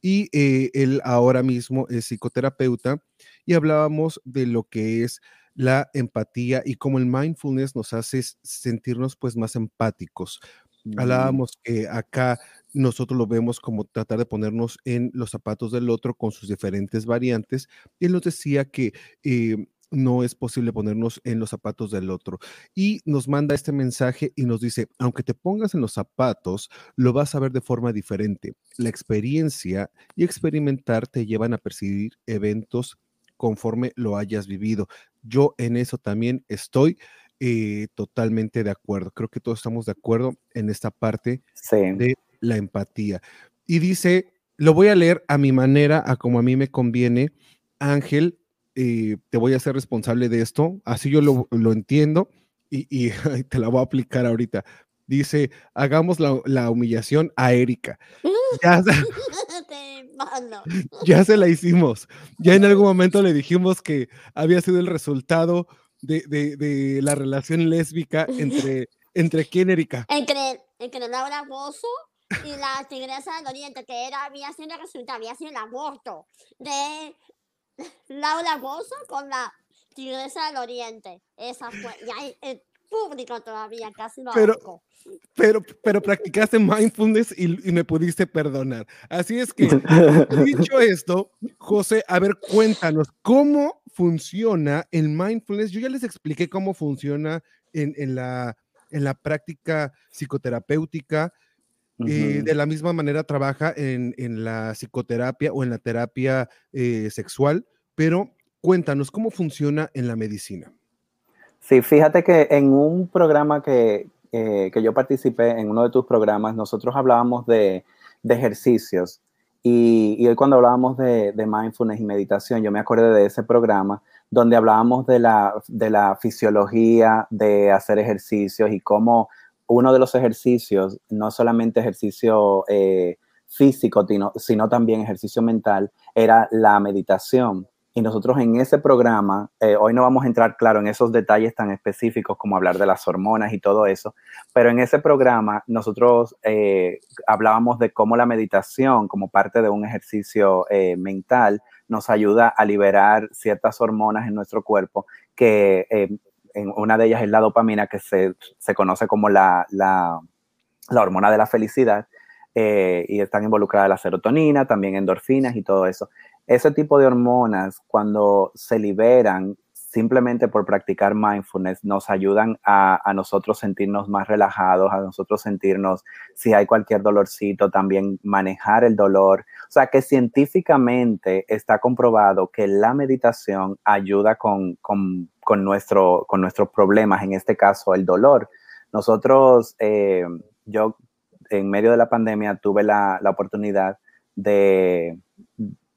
Y eh, él ahora mismo es psicoterapeuta y hablábamos de lo que es la empatía y cómo el mindfulness nos hace sentirnos pues más empáticos. Hablábamos que acá nosotros lo vemos como tratar de ponernos en los zapatos del otro con sus diferentes variantes. Y él nos decía que eh, no es posible ponernos en los zapatos del otro. Y nos manda este mensaje y nos dice, aunque te pongas en los zapatos, lo vas a ver de forma diferente. La experiencia y experimentar te llevan a percibir eventos conforme lo hayas vivido. Yo en eso también estoy eh, totalmente de acuerdo. Creo que todos estamos de acuerdo en esta parte de la empatía. Y dice, lo voy a leer a mi manera, a como a mí me conviene. Ángel eh, te voy a hacer responsable de esto, así yo lo, lo entiendo y, y, te la voy a aplicar ahorita. Dice, hagamos la, la humillación a Erika. Ya, ya se la hicimos. Ya en algún momento le dijimos que había sido el resultado de, de, de la relación lésbica entre, entre quién, Erika. Entre, entre Laura Bozo y la tigresa del oriente, que era, había sido el resultado, había sido el aborto de Laura Bozo con la Tigresa del Oriente. Esa fue. Y hay el público todavía, casi no pero, pero, pero practicaste mindfulness y, y, me pudiste perdonar. Así es que, dicho esto, José, a ver, cuéntanos, ¿cómo funciona el mindfulness? Yo ya les expliqué cómo funciona en, en la, en la práctica psicoterapéutica. Uh -huh. de la misma manera trabaja en, en, la psicoterapia o en la terapia eh, sexual, pero cuéntanos cómo funciona en la medicina. Sí, fíjate que en un programa que, eh, que yo participé, en uno de tus programas, nosotros hablábamos de, de ejercicios. Y, y, hoy cuando hablábamos de, de, mindfulness y meditación, yo me acordé de ese programa donde hablábamos de la, de la fisiología de hacer ejercicios y cómo uno de los ejercicios, no solamente ejercicio eh, físico, sino, también ejercicio mental, era la meditación. Y nosotros en ese programa, eh, hoy no vamos a entrar, claro, en esos detalles tan específicos como hablar de las hormonas y todo eso, pero en ese programa nosotros eh, hablábamos de cómo la meditación, como parte de un ejercicio mental, nos ayuda a liberar ciertas hormonas en nuestro cuerpo, que en una de ellas es la dopamina, que se, conoce como la, la, hormona de la felicidad, eh, y están involucradas la serotonina, también endorfinas y todo eso. Ese tipo de hormonas, cuando se liberan, simplemente por practicar mindfulness nos ayudan a, nosotros sentirnos más relajados, a nosotros sentirnos, si hay cualquier dolorcito, también manejar el dolor. O sea que científicamente está comprobado que la meditación ayuda con, nuestro, con nuestros problemas, en este caso el dolor. Nosotros, eh, yo en medio de la pandemia tuve la, oportunidad de,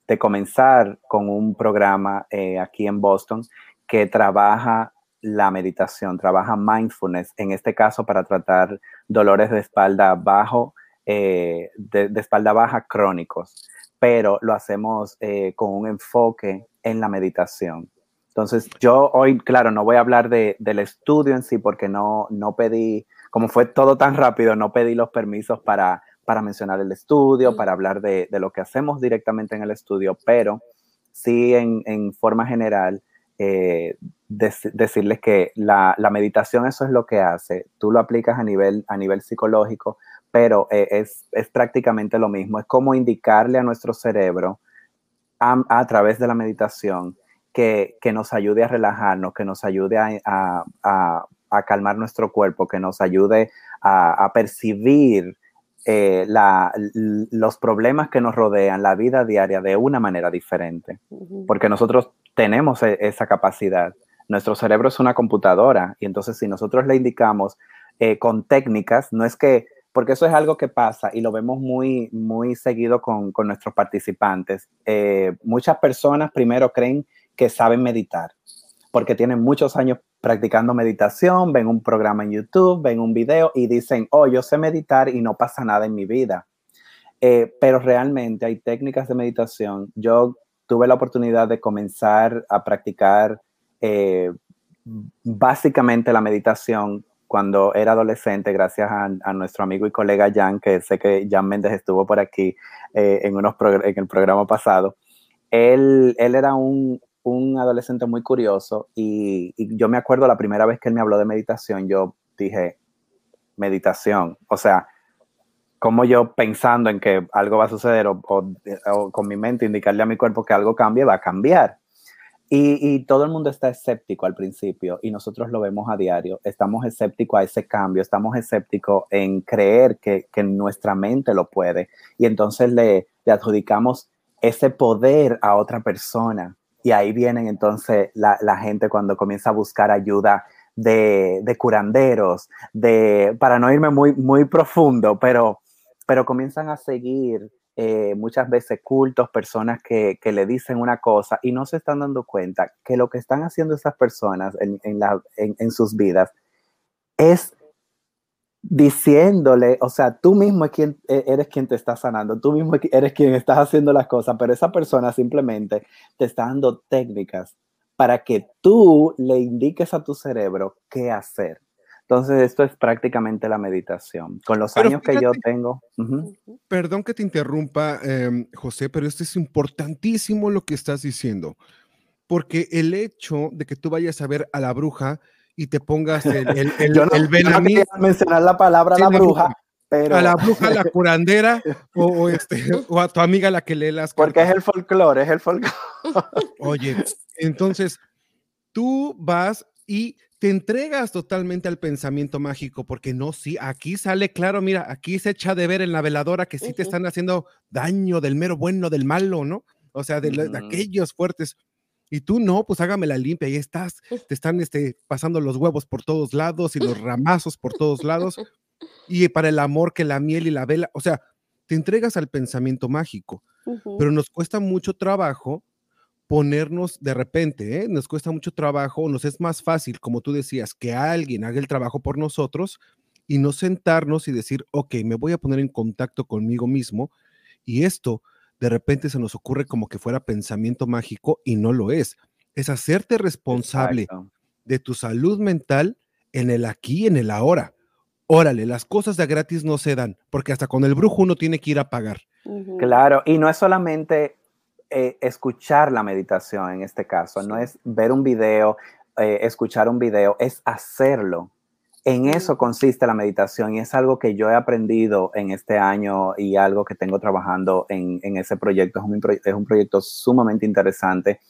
de comenzar con un programa eh, aquí en Boston que trabaja la meditación, trabaja mindfulness, en este caso para tratar dolores de espalda bajo, eh, de, espalda baja crónicos, pero lo hacemos eh, con un enfoque en la meditación. Entonces, yo hoy, claro, no voy a hablar de, del estudio en sí porque no, no pedí, como fue todo tan rápido, no pedí los permisos para, para mencionar el estudio, para hablar de, de, lo que hacemos directamente en el estudio, pero sí en, en forma general eh, decirles que la, meditación eso es lo que hace. Tú lo aplicas a nivel, a nivel psicológico, pero eh, es, prácticamente lo mismo. Es como indicarle a nuestro cerebro a, través de la meditación que, nos ayude a relajarnos, que nos ayude a, calmar nuestro cuerpo, que nos ayude a, percibir eh, los problemas que nos rodean, la vida diaria de una manera diferente. Porque nosotros tenemos e, esa capacidad. Nuestro cerebro es una computadora y entonces si nosotros le indicamos eh, con técnicas, no es que, porque eso es algo que pasa y lo vemos muy, muy seguido con, nuestros participantes. Eh, muchas personas primero creen que saben meditar porque tienen muchos años practicando meditación, ven un programa en YouTube, ven un video y dicen, oh, yo sé meditar y no pasa nada en mi vida. Eh, pero realmente hay técnicas de meditación. Yo tuve la oportunidad de comenzar a practicar eh, básicamente la meditación cuando era adolescente, gracias a, nuestro amigo y colega Jan, que sé que Jan Méndez estuvo por aquí eh, en, unos en el programa pasado. Él, él era un, un, adolescente muy curioso y, yo me acuerdo la primera vez que él me habló de meditación, yo dije, meditación, o sea, como yo pensando en que algo va a suceder o, con mi mente indicarle a mi cuerpo que algo cambie, va a cambiar. Y, todo el mundo está escéptico al principio y nosotros lo vemos a diario. Estamos escépticos a ese cambio, estamos escépticos en creer que, nuestra mente lo puede y entonces le, adjudicamos ese poder a otra persona. Y ahí vienen entonces la, la gente cuando comienza a buscar ayuda de, de, curanderos, de, para no irme muy, muy profundo, pero pero comienzan a seguir eh, muchas veces cultos, personas que, le dicen una cosa y no se están dando cuenta que lo que están haciendo esas personas en, en, sus vidas es diciéndole, o sea, tú mismo quien, e, eres quien te está sanando, tú mismo eres quien estás haciendo las cosas, pero esa persona simplemente te está dando técnicas para que tú le indiques a tu cerebro qué hacer. Entonces, esto es prácticamente la meditación. Con los años que yo tengo. Perdón que te interrumpa, em, José, pero esto es importantísimo lo que estás diciendo. Porque el hecho de que tú vayas a ver a la bruja y te pongas el, el, el, yo no, mencionar la palabra la, bruja, pero... A la bruja, la curandera, o, este, o a tu amiga la que lee las Porque es el folclore, es el folclore. Oye, entonces, tú vas y te entregas totalmente al pensamiento mágico, porque no, sí, aquí sale claro, mira, aquí se echa de ver en la veladora que sí te están haciendo daño del mero bueno, del malo, ¿no? O sea, de, aquellos fuertes. Y tú no, pues hágame la limpia, ahí estás, te están este, pasando los huevos por todos lados y los ramazos por todos lados. Y para el amor que la miel y la vela, o sea, te entregas al pensamiento mágico, pero nos cuesta mucho trabajo ponernos de repente, ¿eh? nos cuesta mucho trabajo, nos es más fácil, como tú decías, que alguien haga el trabajo por nosotros y no sentarnos y decir, ok, me voy a poner en contacto conmigo mismo y esto de repente se nos ocurre como que fuera pensamiento mágico y no lo es. Es hacerte responsable de tu salud mental en el aquí, en el ahora. Órale, las cosas de gratis no se dan, porque hasta con el brujo uno tiene que ir a pagar. Claro, y no es solamente eh, escuchar la meditación en este caso, no es ver un video, eh, escuchar un video, es hacerlo. En eso consiste la meditación y es algo que yo he aprendido en este año y algo que tengo trabajando en, ese proyecto. Es un, es un, proyecto sumamente interesante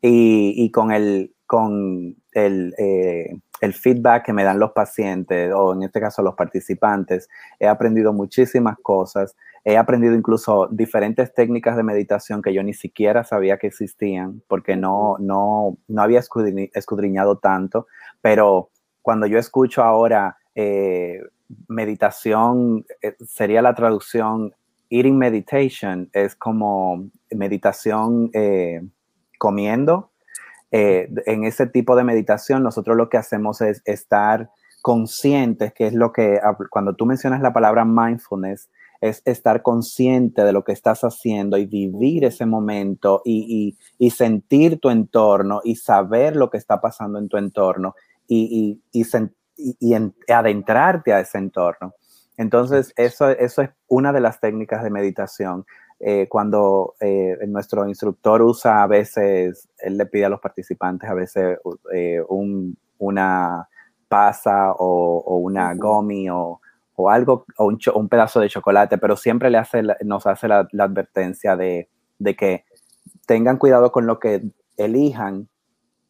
y, con, el, con el, eh, el, feedback que me dan los pacientes o en este caso los participantes, he aprendido muchísimas cosas. He aprendido incluso diferentes técnicas de meditación que yo ni siquiera sabía que existían porque no, no, no había escudriñado tanto, pero cuando yo escucho ahora eh, meditación, eh, sería la traducción, eating meditation, es como meditación eh, comiendo. en ese tipo de meditación, nosotros lo que hacemos es estar conscientes, que es lo que, cuando tú mencionas la palabra mindfulness, es estar consciente de lo que estás haciendo y vivir ese momento y, y, y sentir tu entorno y saber lo que está pasando en tu entorno y, y adentrarte a ese entorno. Entonces, eso, eso es una de las técnicas de meditación. Eh, cuando eh, nuestro instructor usa a veces, él le pide a los participantes a veces eh, un, una pasa o, una gomi o, o algo, o un, un, pedazo de chocolate, pero siempre le hace, nos hace la, la advertencia de, de, que tengan cuidado con lo que elijan,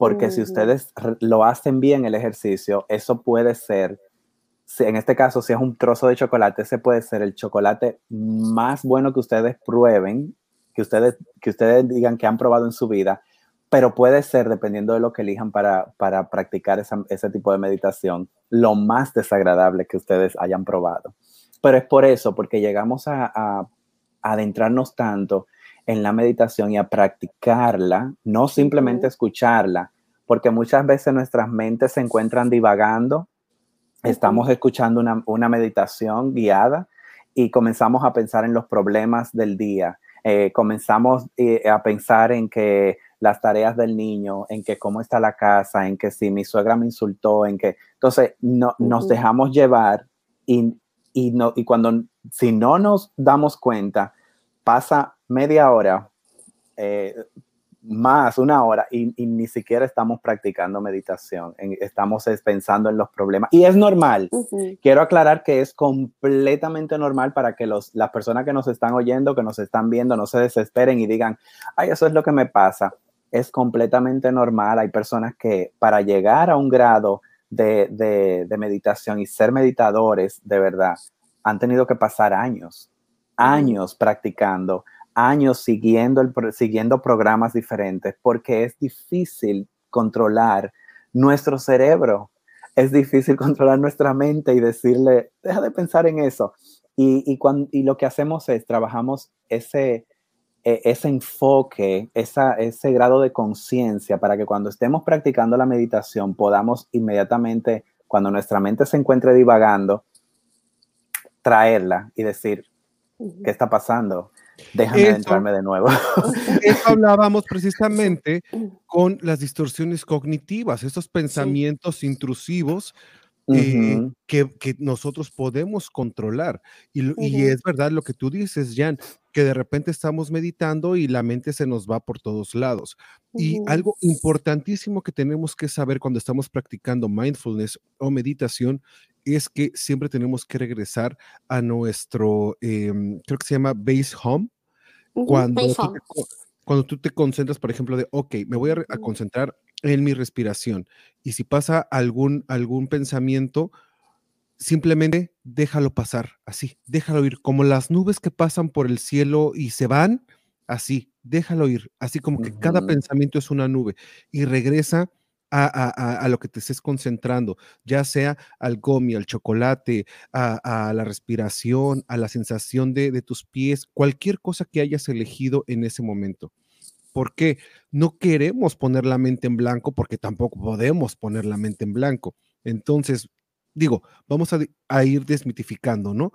porque si ustedes lo hacen bien el ejercicio, eso puede ser, en este caso, si es un trozo de chocolate, ese puede ser el chocolate más bueno que ustedes prueben, que ustedes, que ustedes digan que han probado en su vida, pero puede ser, dependiendo de lo que elijan para, para practicar ese tipo de meditación, lo más desagradable que ustedes hayan probado. Pero es por eso, porque llegamos a, a adentrarnos tanto en la meditación y a practicarla, no simplemente escucharla, porque muchas veces nuestras mentes se encuentran divagando, estamos escuchando una, meditación guiada y comenzamos a pensar en los problemas del día, eh, comenzamos eh, a pensar en que las tareas del niño, en que cómo está la casa, en que si mi suegra me insultó, en que entonces no, nos dejamos llevar y, y, no, y cuando si no nos damos cuenta, pasa media hora, eh, más una hora y, ni siquiera estamos practicando meditación, estamos pensando en los problemas. Y es normal. Quiero aclarar que es completamente normal para que los, las personas que nos están oyendo, que nos están viendo, no se desesperen y digan, ay, eso es lo que me pasa. Es completamente normal. Hay personas que para llegar a un grado de, de meditación y ser meditadores de verdad, han tenido que pasar años, años practicando años siguiendo, el, siguiendo programas diferentes porque es difícil controlar nuestro cerebro, es difícil controlar nuestra mente y decirle, deja de pensar en eso. Y, y, cuando, y lo que hacemos es, trabajamos ese, e, ese enfoque, esa, ese grado de conciencia para que cuando estemos practicando la meditación podamos inmediatamente, cuando nuestra mente se encuentre divagando, traerla y decir, ¿qué está pasando? Déjame entrarme de nuevo. Eso hablábamos precisamente con las distorsiones cognitivas, esos pensamientos intrusivos eh, que, nosotros podemos controlar. Y, es verdad lo que tú dices, Jan, que de repente estamos meditando y la mente se nos va por todos lados. Y algo importantísimo que tenemos que saber cuando estamos practicando mindfulness o meditación es que siempre tenemos que regresar a nuestro, em, creo que se llama base home, cuando, tú te, cuando tú te concentras, por ejemplo, de, ok, me voy a, concentrar en mi respiración y si pasa algún, algún pensamiento, simplemente déjalo pasar, así, déjalo ir, como las nubes que pasan por el cielo y se van, así, déjalo ir, así como que cada pensamiento es una nube y regresa a, lo que te estés concentrando, ya sea al gomi, al chocolate, a, la respiración, a la sensación de, de, tus pies, cualquier cosa que hayas elegido en ese momento. Porque no queremos poner la mente en blanco porque tampoco podemos poner la mente en blanco. Entonces, digo, vamos a, a ir desmitificando, ¿no?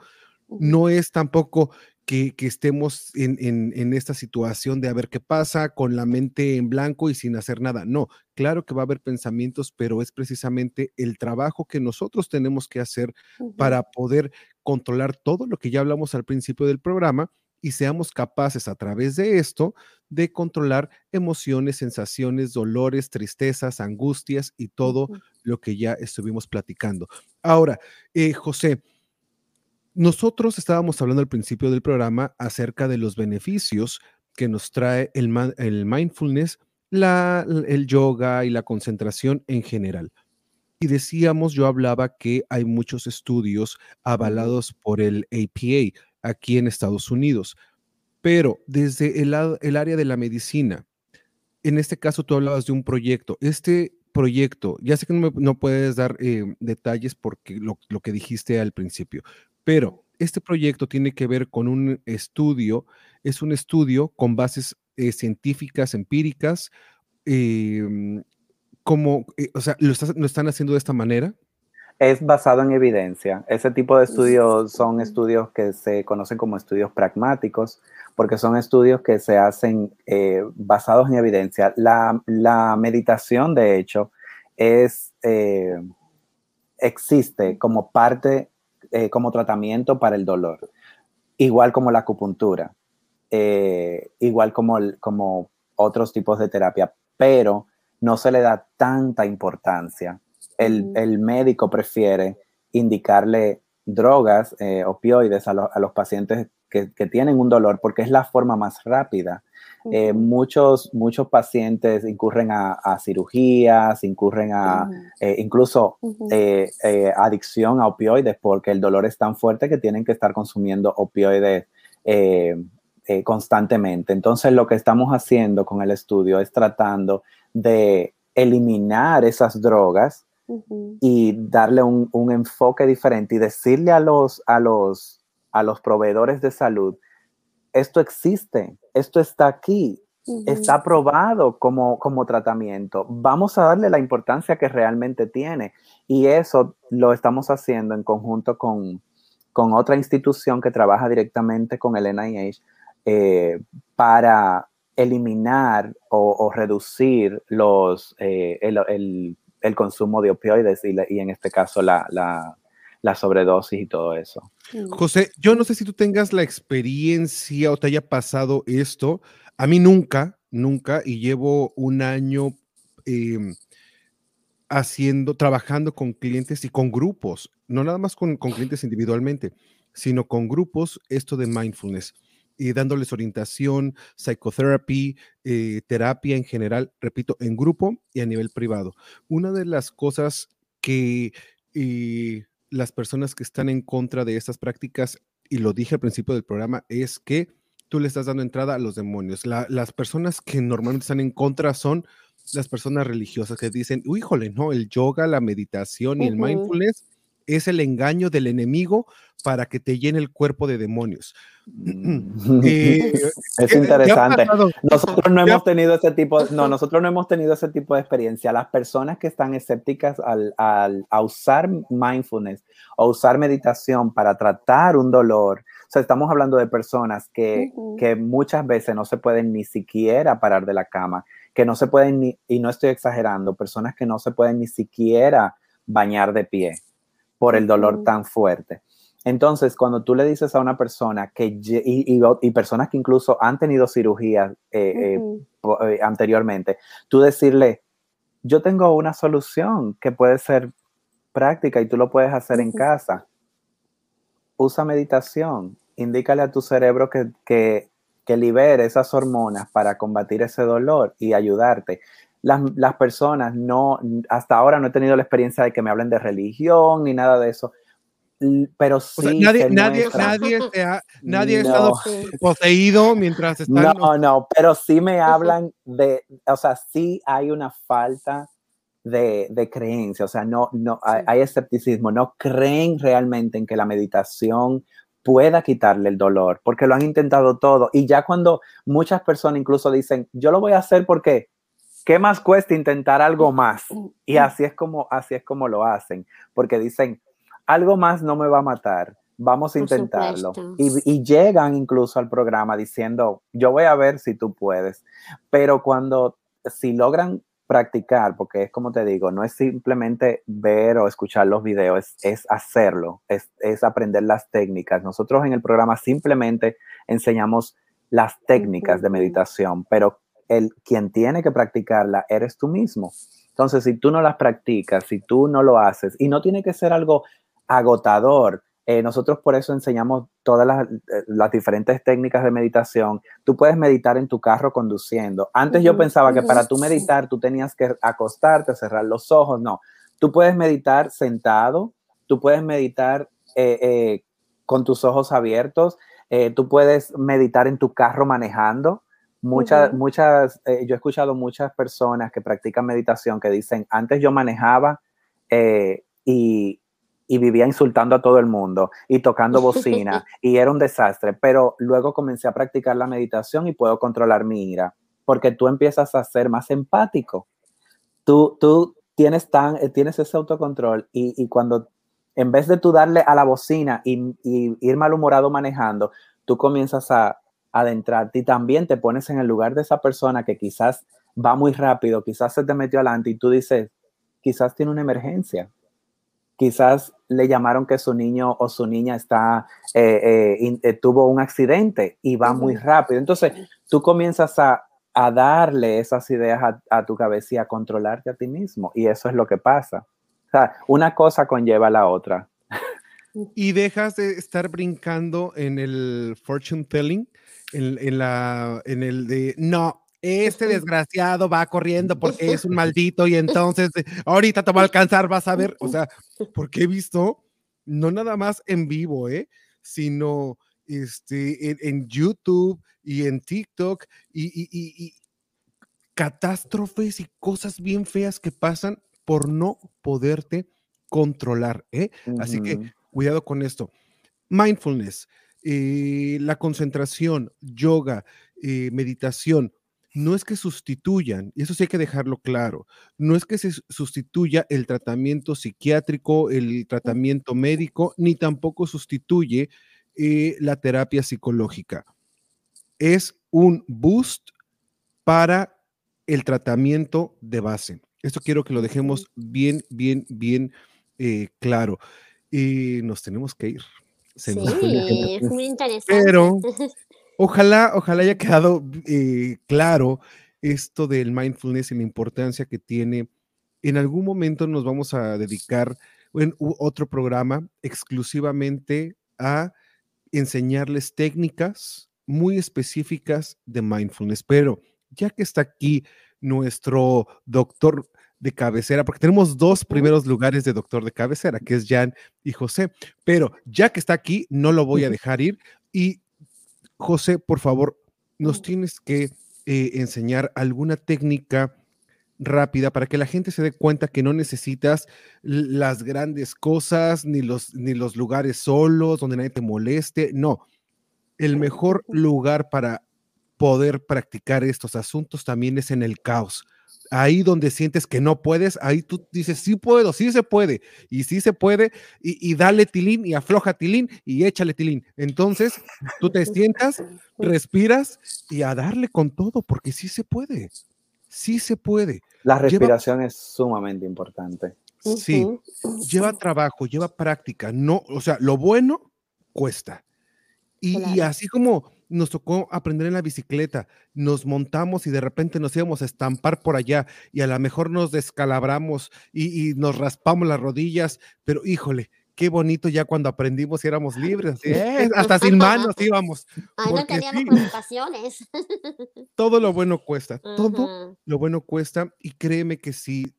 No es tampoco que, estemos en, esta situación de a ver qué pasa con la mente en blanco y sin hacer nada. No, claro que va a haber pensamientos, pero es precisamente el trabajo que nosotros tenemos que hacer para poder controlar todo lo que ya hablamos al principio del programa y seamos capaces a través de esto de controlar emociones, sensaciones, dolores, tristezas, angustias y todo lo que ya estuvimos platicando. Ahora, eh, José, nosotros estábamos hablando al principio del programa acerca de los beneficios que nos trae el, el mindfulness, la, el yoga y la concentración en general. Y decíamos, yo hablaba que hay muchos estudios avalados por el APA aquí en Estados Unidos, pero desde el, área de la medicina, en este caso tú hablabas de un proyecto. Este proyecto, ya sé que no, puedes dar eh, detalles porque lo, que dijiste al principio, pero este proyecto tiene que ver con un estudio, es un estudio con bases eh, científicas, empíricas, em, como, eh, o sea, ¿lo, están haciendo de esta manera? Es basado en evidencia. Ese tipo de estudios son estudios que se conocen como estudios pragmáticos, porque son estudios que se hacen eh, basados en evidencia. La, meditación, de hecho, es, existe como parte eh, como tratamiento para el dolor, igual como la acupuntura, eh, igual como, como otros tipos de terapia, pero no se le da tanta importancia. El, médico prefiere indicarle drogas, eh, opioides a, a, los pacientes que, tienen un dolor porque es la forma más rápida. Eh, muchos, muchos pacientes incurren a, cirugías, incurren a eh, incluso adicción a opioides porque el dolor es tan fuerte que tienen que estar consumiendo opioides constantemente. Entonces lo que estamos haciendo con el estudio es tratando de eliminar esas drogas y darle un, un, enfoque diferente y decirle a los, a los a los proveedores de salud, esto existe, esto está aquí, está aprobado como, como tratamiento. Vamos a darle la importancia que realmente tiene. Y eso lo estamos haciendo en conjunto con, otra institución que trabaja directamente con el NIH eh, para eliminar o, reducir los, eh, el, consumo de opioides y, en este caso la, la sobredosis y todo eso. José, yo no sé si tú tengas la experiencia o te haya pasado esto. A mí nunca, nunca, y llevo un año em, haciendo, trabajando con clientes y con grupos, no nada más con, clientes individualmente, sino con grupos, esto de mindfulness y dándoles orientación, psicoterapia, eh, terapia en general, repito, en grupo y a nivel privado. Una de las cosas que eh, las personas que están en contra de estas prácticas, y lo dije al principio del programa, es que tú le estás dando entrada a los demonios. las personas que normalmente están en contra son las personas religiosas que dicen, híjole, no, el yoga, la meditación y el mindfulness es el engaño del enemigo para que te llene el cuerpo de demonios. Mm. Eh, es interesante. Nosotros no hemos tenido ese tipo, no, nosotros no hemos tenido ese tipo de experiencia. Las personas que están escépticas al, al a usar mindfulness o usar meditación para tratar un dolor, o sea, estamos hablando de personas que, que muchas veces no se pueden ni siquiera parar de la cama, que no se pueden ni, y no estoy exagerando, personas que no se pueden ni siquiera bañar de pie por el dolor tan fuerte. Entonces, cuando tú le dices a una persona que, y, y, personas que incluso han tenido cirugías eh, eh, eh, anteriormente, tú decirle, yo tengo una solución que puede ser práctica y tú lo puedes hacer en casa. Usa meditación, indícale a tu cerebro que, que, que libere esas hormonas para combatir ese dolor y ayudarte las, personas no, hasta ahora no he tenido la experiencia de que me hablen de religión ni nada de eso pero sí. nadie, nadie, nadie, ha, nadie ha estado poseído mientras están. No, no, pero sí me hablan de, o sea, sí hay una falta de, de creencia, o sea, no, no, hay, hay, escepticismo, no creen realmente en que la meditación pueda quitarle el dolor, porque lo han intentado todo. Y ya cuando muchas personas incluso dicen, yo lo voy a hacer porque ¿Qué más cuesta intentar algo más? Y así es como, así es como lo hacen, porque dicen, algo más no me va a matar, vamos a intentarlo. Y, llegan incluso al programa diciendo, yo voy a ver si tú puedes, pero cuando, si logran practicar, porque es como te digo, no es simplemente ver o escuchar los videos, es, hacerlo, es, es, aprender las técnicas. Nosotros en el programa simplemente enseñamos las técnicas de meditación, pero el quien tiene que practicarla eres tú mismo. Entonces, si tú no las practicas, si tú no lo haces, y no tiene que ser algo agotador, eh, nosotros por eso enseñamos todas las, eh, las, diferentes técnicas de meditación. Tú puedes meditar en tu carro conduciendo. Antes yo pensaba que para tú meditar tú tenías que acostarte, cerrar los ojos. No, tú puedes meditar sentado, tú puedes meditar eh, con tus ojos abiertos, tú puedes meditar en tu carro manejando. Muchas, muchas, yo he escuchado muchas personas que practican meditación que dicen, antes yo manejaba y, y vivía insultando a todo el mundo y tocando bocina y era un desastre, pero luego comencé a practicar la meditación y puedo controlar mi ira, porque tú empiezas a ser más empático. Tú, tú tienes, tan, eh, tienes ese autocontrol y, y cuando en vez de tú darle a la bocina y, y ir malhumorado manejando, tú comienzas a adentrarte y también te pones en el lugar de esa persona que quizás va muy rápido, quizás se te metió adelante y tú dices, quizás tiene una emergencia, quizás le llamaron que su niño o su niña está, eh, eh, eh, tuvo un accidente y va muy rápido. Entonces, tú comienzas a, darle esas ideas a, tu cabeza y a controlarte a ti mismo. Y eso es lo que pasa. O sea, una cosa conlleva a la otra. Y dejas de estar brincando en el fortune telling, en, en, la, en el de, no, este desgraciado va corriendo porque es un maldito y entonces eh, ahorita te va a alcanzar, vas a ver, o sea, porque he visto, no nada más en vivo, ¿eh? sino este, en, YouTube y en TikTok y, catástrofes y cosas bien feas que pasan por no poderte controlar. ¿eh? Así que cuidado con esto. Mindfulness, eh, la concentración, yoga, eh, meditación, no es que sustituyan, y eso sí hay que dejarlo claro, no es que se sustituya el tratamiento psiquiátrico, el tratamiento médico, ni tampoco sustituye eh, la terapia psicológica. Es un boost para el tratamiento de base. Esto quiero que lo dejemos bien, bien, bien eh, claro. Y nos tenemos que ir. Sí, es muy interesante. Pero Ojalá, ojalá haya quedado eh, claro esto del mindfulness y la importancia que tiene. En algún momento nos vamos a dedicar en otro programa exclusivamente a enseñarles técnicas muy específicas de mindfulness. Pero ya que está aquí nuestro doctor de cabecera, porque tenemos dos primeros lugares de doctor de cabecera, que es Jan y José, pero ya que está aquí, no lo voy a dejar ir. Y José, por favor, nos tienes que eh, enseñar alguna técnica rápida para que la gente se dé cuenta que no necesitas las grandes cosas ni los, ni los lugares solos donde nadie te moleste. No, el mejor lugar para poder practicar estos asuntos también es en el caos ahí donde sientes que no puedes, ahí tú dices, sí puedo, sí se puede, y sí se puede, y, dale tilín y afloja tilín y échale tilín. Entonces, tú te sientas, respiras y a darle con todo, porque sí se puede, sí se puede. La respiración es sumamente importante. Sí, lleva trabajo, lleva práctica, no, o sea, lo bueno cuesta. y así como nos tocó aprender en la bicicleta, nos montamos y de repente nos íbamos a estampar por allá y a lo mejor nos descalabramos y, nos raspamos las rodillas, pero híjole, qué bonito ya cuando aprendimos y éramos libres, ¿eh? hasta sin manos íbamos. Ahí no teníamos preocupaciones. Todo lo bueno cuesta, todo lo bueno cuesta y créeme que si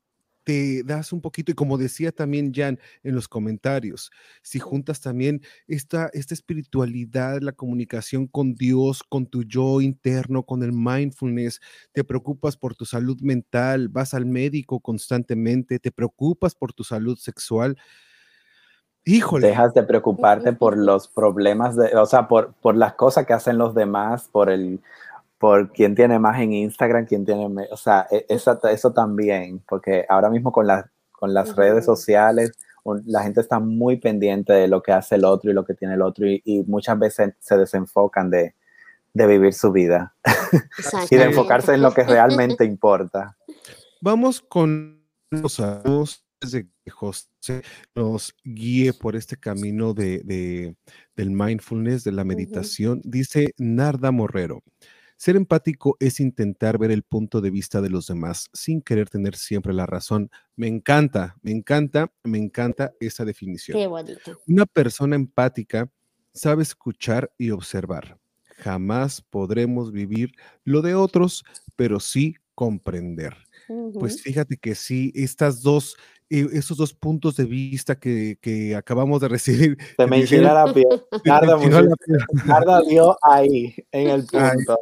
te das un poquito, y como decía también Jan en los comentarios, si juntas también esta, esta espiritualidad, la comunicación con Dios, con tu yo interno, con el mindfulness, te preocupas por tu salud mental, vas al médico constantemente, te preocupas por tu salud sexual, Híjole. Dejas de preocuparte por los problemas, de, o sea, por, por las cosas que hacen los demás, por el, por quién tiene más en Instagram, quién tiene, o sea, e, eso, eso también, porque ahora mismo con, las con las redes sociales, la gente está muy pendiente de lo que hace el otro y lo que tiene el otro y, muchas veces se desenfocan de, de vivir su vida y de enfocarse en lo que realmente importa. vamos con los saludos de que José nos guíe por este camino de, de- del mindfulness, de la meditación. Dice Narda Morrero. Ser empático es intentar ver el punto de vista de los demás sin querer tener siempre la razón. Me encanta, me encanta, me encanta esa definición. Qué bonito. Una persona empática sabe escuchar y observar. Jamás podremos vivir lo de otros, pero sí comprender. Pues fíjate que sí, estas dos, eh, esos dos puntos de vista que, que acabamos de recibir. Se me la piel. Narda, dio ahí, en el Ay. punto.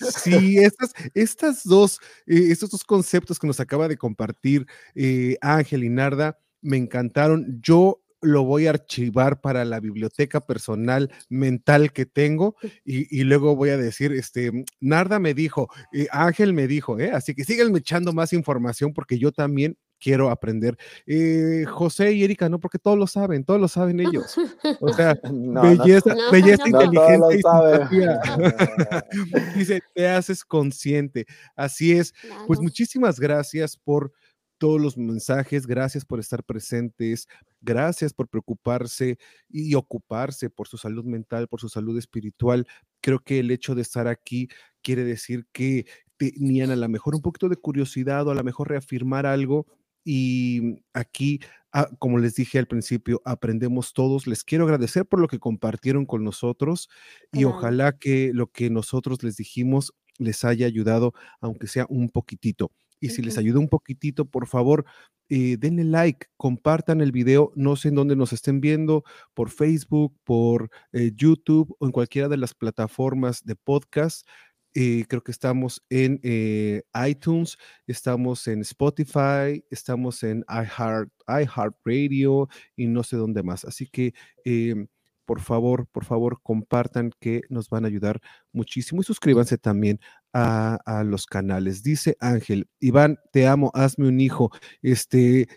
Sí, estas, estas dos, eh, estos dos conceptos que nos acaba de compartir eh, Ángel y Narda me encantaron. Yo lo voy a archivar para la biblioteca personal mental que tengo y, y luego voy a decir, este, Narda me dijo, eh, Ángel me dijo, así que síganme echando más información porque yo también quiero aprender. Eh, José y Erika, no, porque todos lo saben, todos lo saben ellos. O sea, No, no, belleza, no, belleza no, inteligente y saben. simpatía. Dice, te haces consciente. Así es. Pues muchísimas gracias por todos los mensajes, gracias por estar presentes, gracias por preocuparse y ocuparse por su salud mental, por su salud espiritual. Creo que el hecho de estar aquí quiere decir que tenían a lo mejor un poquito de curiosidad o a lo mejor reafirmar algo y aquí, ah, como les dije al principio, aprendemos todos. Les quiero agradecer por lo que compartieron con nosotros y Claro. ojalá que lo que nosotros les dijimos les haya ayudado, aunque sea un poquitito. Y si les ayuda un poquitito, por favor, eh, denle like, compartan el video, no sé en dónde nos estén viendo, por Facebook, por eh, YouTube o en cualquiera de las plataformas de podcast. Creo que estamos en eh, iTunes, estamos en Spotify, estamos en iHeart, iHeartRadio y no sé dónde más. Así que, em, por favor, por favor, compartan que nos van a ayudar muchísimo y suscríbanse también a, a los canales. Dice Ángel, Iván, te amo, hazme un hijo. Este,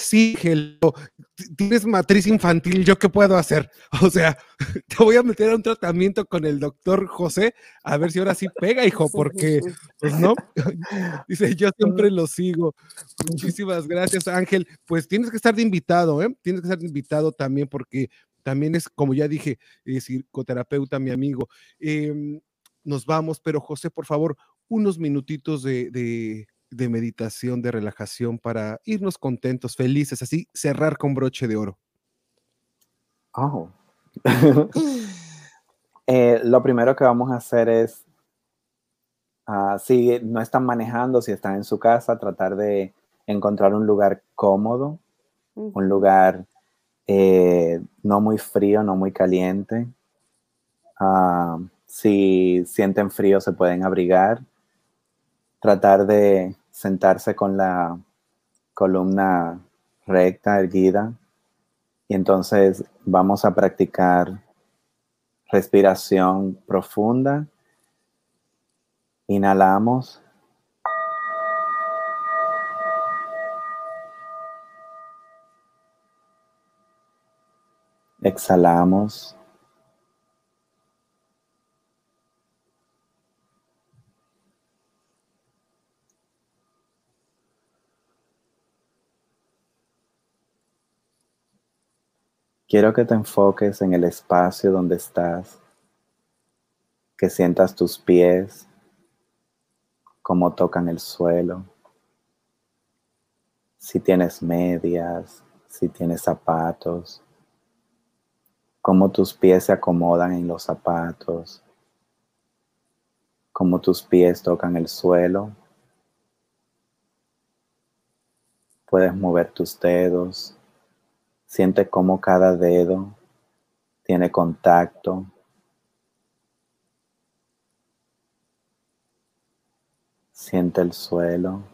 sí, Ángel, t- tienes matriz infantil, ¿yo qué puedo hacer? O sea, te voy a meter a un tratamiento con el doctor José, a ver si ahora sí pega, hijo, porque, pues no, dice, yo siempre lo sigo. Muchísimas gracias, Ángel. Pues tienes que estar de invitado, ¿eh? Tienes que estar de invitado también, porque también es, como ya dije, eh, psicoterapeuta, mi amigo. Em, nos vamos, pero José, por favor, unos minutitos de, de- de meditación, de relajación para irnos contentos, felices, así cerrar con broche de oro. Oh. Eh, lo primero que vamos a hacer es, ah, si no están manejando, si están en su casa, tratar de encontrar un lugar cómodo, un lugar eh, no muy frío, no muy caliente. Ah, si sienten frío, se pueden abrigar. Tratar de sentarse con la columna recta, erguida. Y entonces vamos a practicar respiración profunda. Inhalamos. Exhalamos. Quiero que te enfoques en el espacio donde estás, que sientas tus pies, cómo tocan el suelo, si tienes medias, si tienes zapatos, cómo tus pies se acomodan en los zapatos, cómo tus pies tocan el suelo. Puedes mover tus dedos, siente cómo cada dedo tiene contacto. Siente el suelo.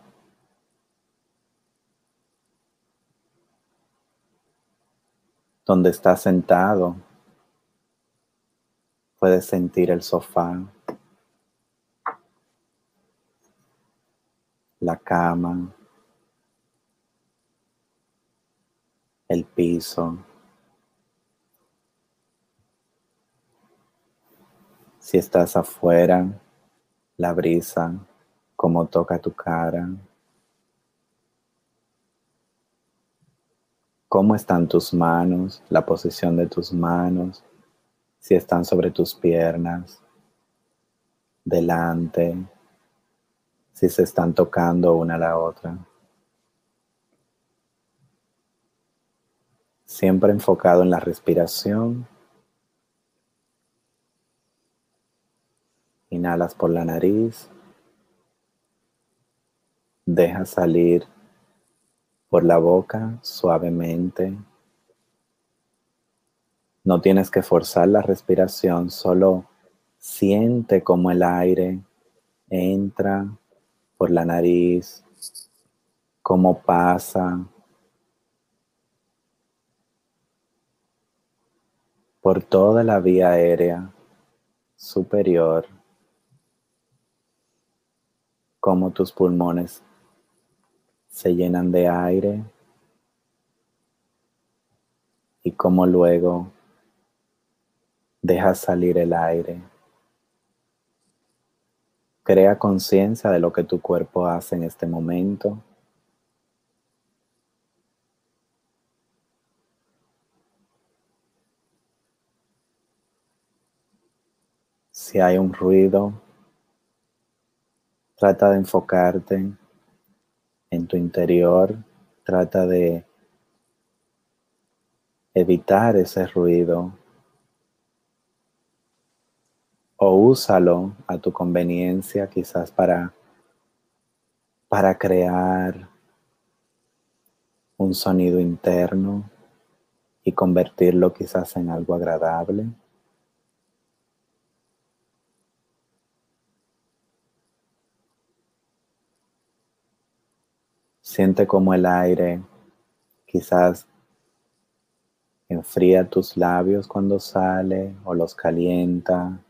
Donde estás sentado, puedes sentir el sofá, la cama, el piso. Si estás afuera, la brisa cómo toca tu cara, cómo están tus manos, la posición de tus manos, si están sobre tus piernas, delante, si se están tocando una a la otra. Siempre enfocado en la respiración. Inhalas por la nariz. Deja salir por la boca suavemente. No tienes que forzar la respiración, solo siente como el aire entra por la nariz, cómo pasa por toda la vía aérea superior, cómo tus pulmones se llenan de aire y cómo luego dejas salir el aire. Crea conciencia de lo que tu cuerpo hace en este momento. Si hay un ruido, trata de enfocarte en tu interior, trata de evitar ese ruido o úsalo a tu conveniencia quizás para, para crear un sonido interno y convertirlo quizás en algo agradable. Siente como el aire quizás enfría tus labios cuando sale o los calienta.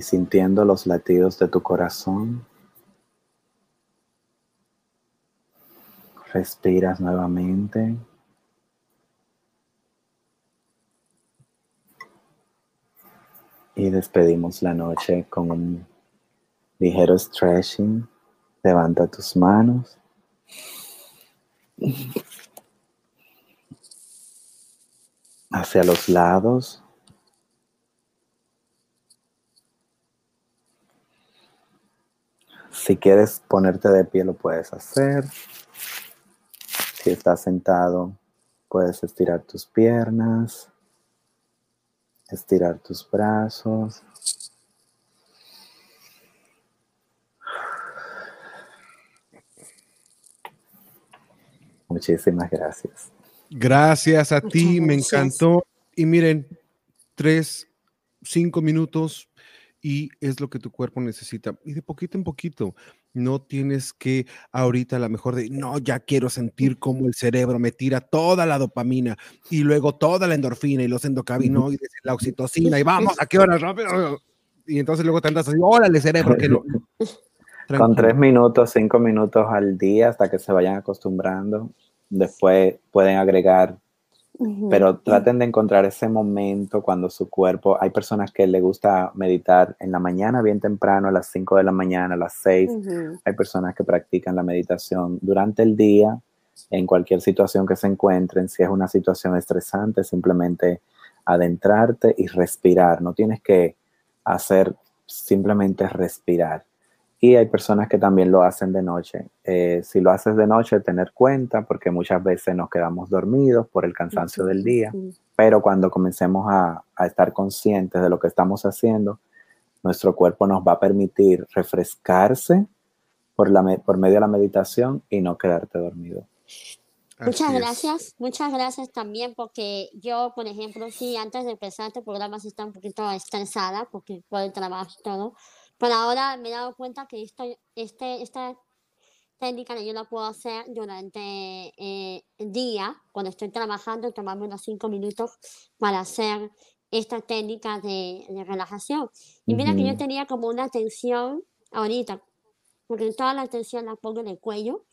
Sintiendo los latidos de tu corazón. Respiras nuevamente. Y despedimos la noche con un ligero stretching. Levanta tus manos. Hacia los lados. Si quieres ponerte de pie, lo puedes hacer. Si estás sentado, puedes estirar tus piernas, estirar tus brazos. Muchísimas gracias. Gracias a ti, me encantó. Y miren, tres, cinco minutos y es lo que tu cuerpo necesita. Y de poquito en poquito, no tienes que ahorita a lo mejor de, no, ya quiero sentir cómo el cerebro me tira toda la dopamina y luego toda la endorfina y los endocannabinoides, la oxitocina y vamos, ¿a qué hora rápido? Y entonces luego te andas así, órale cerebro, que no. Con tres minutos, cinco minutos al día hasta que se vayan acostumbrando. Después pueden agregar pero traten de encontrar ese momento cuando su cuerpo, hay personas que le gusta meditar en la mañana bien temprano, a las 5 de la mañana, a las 6, hay personas que practican la meditación durante el día, en cualquier situación que se encuentren, si es una situación estresante, simplemente adentrarte y respirar, no tienes que hacer simplemente respirar. Y hay personas que también lo hacen de noche. Eh, si lo haces de noche, tener cuenta, porque muchas veces nos quedamos dormidos por el cansancio del día, pero cuando comencemos a, a, estar conscientes de lo que estamos haciendo, nuestro cuerpo nos va a permitir refrescarse por, la, por medio de la meditación y no quedarte dormido. Muchas gracias, muchas gracias también porque yo, por ejemplo, sí, antes de empezar este programa sí estaba un poquito estresada porque por el trabajo y todo, pero ahora me he dado cuenta que esto, este, esta técnica yo la puedo hacer durante eh, el día, cuando estoy trabajando, tomarme unos cinco minutos para hacer esta técnica de, de relajación. Y mira que yo tenía como una tensión ahorita, porque toda la tensión la pongo en el cuello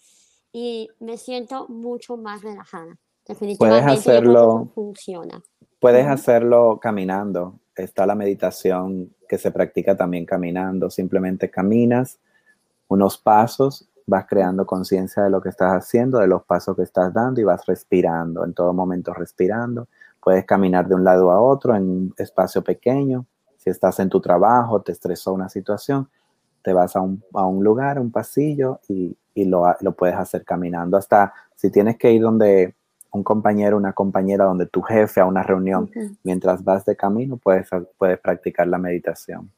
y me siento mucho más relajada. Definitivamente puedes hacerlo, funciona. Puedes hacerlo caminando. Está la meditación que se practica también caminando. Simplemente caminas unos pasos, vas creando conciencia de lo que estás haciendo, de los pasos que estás dando y vas respirando, en todo momento respirando. Puedes caminar de un lado a otro en un espacio pequeño. Si estás en tu trabajo, te estresó una situación, te vas a un, a un lugar, un pasillo y y lo, lo, puedes hacer caminando. Hasta si tienes que ir donde un compañero, una compañera, donde tu jefe a una reunión, mientras vas de camino, puedes, puedes practicar la meditación.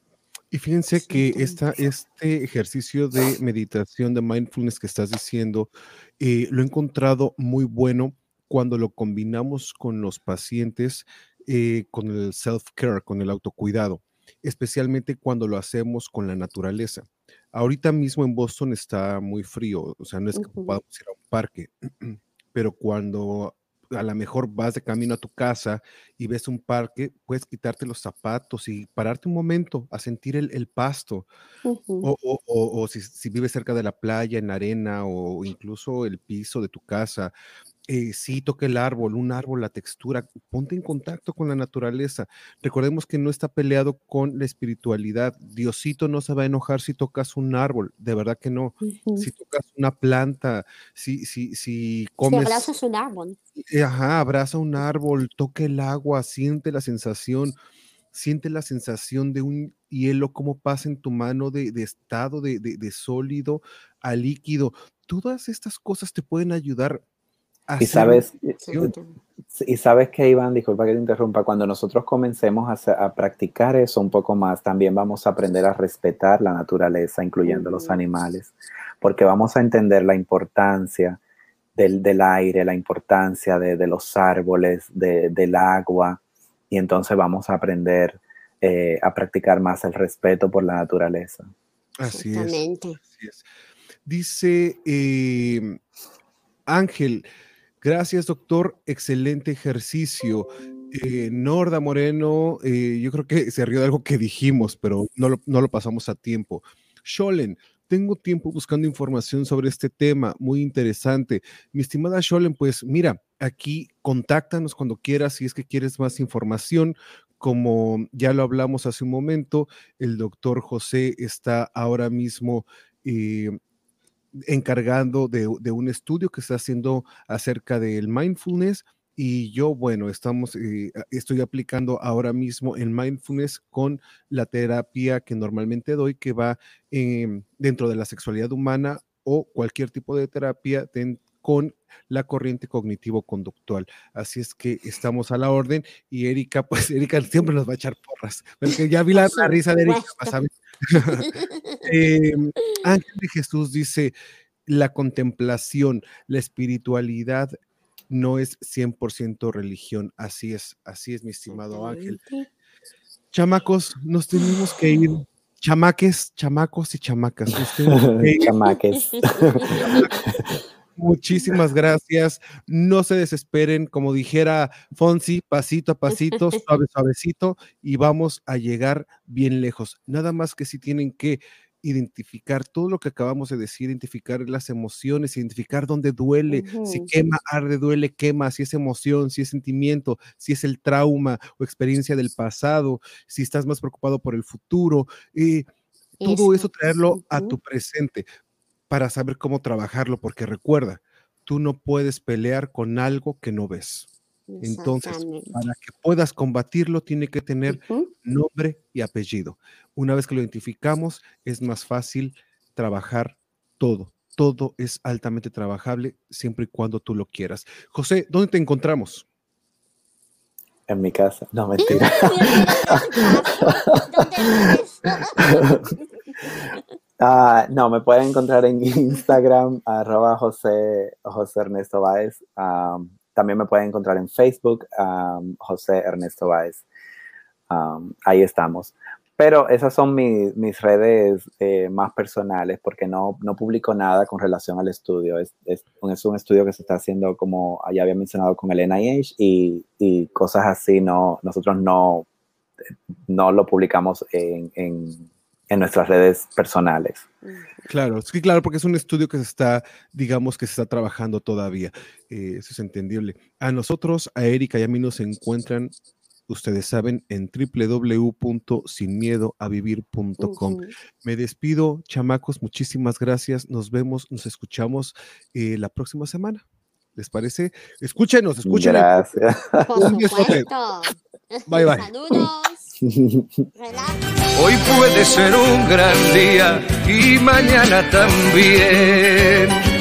Y fíjense que esta, este ejercicio de meditación, de mindfulness que estás diciendo, eh, lo he encontrado muy bueno cuando lo combinamos con los pacientes, eh, con el self-care, con el autocuidado, especialmente cuando lo hacemos con la naturaleza. Ahorita mismo en Boston está muy frío, o sea, no es que podamos ir a un parque, pero cuando a lo mejor vas de camino a tu casa y ves un parque, puedes quitarte los zapatos y pararte un momento a sentir el, pasto. O, si, si, vives cerca de la playa, en arena, o incluso el piso de tu casa, eh, sí, toca el árbol, un árbol, la textura, ponte en contacto con la naturaleza. Recordemos que no está peleado con la espiritualidad. Diosito no se va a enojar si tocas un árbol, de verdad que no. Si tocas una planta, si, si, si comes... Si abrazas un árbol. Eh, ajá, abraza un árbol, toca el agua, siente la sensación, siente la sensación de un hielo, cómo pasa en tu mano de, estado de, de sólido a líquido. Todas estas cosas te pueden ayudar y sabes, y sabes que Iván, disculpa que te interrumpa, cuando nosotros comencemos a, practicar eso un poco más, también vamos a aprender a respetar la naturaleza, incluyendo los animales, porque vamos a entender la importancia del, del aire, la importancia de, de los árboles, de, del agua, y entonces vamos a aprender eh, a practicar más el respeto por la naturaleza. Así es. Así es. Dice eh, Ángel, Gracias, doctor. Excelente ejercicio. Eh, Norda Moreno, eh, yo creo que se rió de algo que dijimos, pero no lo, pasamos a tiempo. Sholen, tengo tiempo buscando información sobre este tema, muy interesante. Mi estimada Sholen, pues mira, aquí contáctanos cuando quieras si es que quieres más información. Como ya lo hablamos hace un momento, el doctor José está ahora mismo eh, encargando de, un estudio que está haciendo acerca del mindfulness. Y yo, bueno, estamos, eh, estoy aplicando ahora mismo el mindfulness con la terapia que normalmente doy, que va em, dentro de la sexualidad humana o cualquier tipo de terapia con la corriente cognitivo-conductual. Así es que estamos a la orden y Erika, pues Erika siempre nos va a echar porras, porque ya vi la, risa de Erika, eh, Ángel de Jesús dice, la contemplación, la espiritualidad no es 100% religión. Así es, así es, mi estimado Ángel. Chamacos, nos tenemos que ir. Chamaques, chamacos y chamacas. Chamaques. Muchísimas gracias. No se desesperen, como dijera Fonsi, pasito a pasito, suave, suavecito, y vamos a llegar bien lejos. Nada más que si tienen que identificar todo lo que acabamos de decir, identificar las emociones, identificar dónde duele, si quema, arde, duele, quema, si es emoción, si es sentimiento, si es el trauma o experiencia del pasado, si estás más preocupado por el futuro. Eh, todo eso traerlo a tu presente para saber cómo trabajarlo, porque recuerda, tú no puedes pelear con algo que no ves. Entonces, para que puedas combatirlo, tiene que tener nombre y apellido. Una vez que lo identificamos, es más fácil trabajar todo. Todo es altamente trabajable siempre y cuando tú lo quieras. José, ¿dónde te encontramos? En mi casa. No, mentira. Ah, no, me pueden encontrar en Instagram, arroba José, José Ernesto Báez. Um, también me pueden encontrar en Facebook, um, José Ernesto Báez. Ahí estamos. Pero esas son mi- mis redes eh, más personales porque no, no publico nada con relación al estudio. Es, un- es un estudio que se está haciendo, como ya había mencionado, con el NIH y, cosas así. No, nosotros no, no lo publicamos en- en nuestras redes personales. Claro, sí, claro, porque es un estudio que se está, digamos, que se está trabajando todavía. Eh, eso es entendible. A nosotros, a Erika y a mí nos encuentran, ustedes saben, en www.sinmiedoavivir.com. Me despido, chamacos, muchísimas gracias. Nos vemos, nos escuchamos eh, la próxima semana. ¿Les parece? Escúchenos, escúchenos. Gracias. Por supuesto. Bye, bye. Saludos. Hoy puede ser un gran día y mañana también.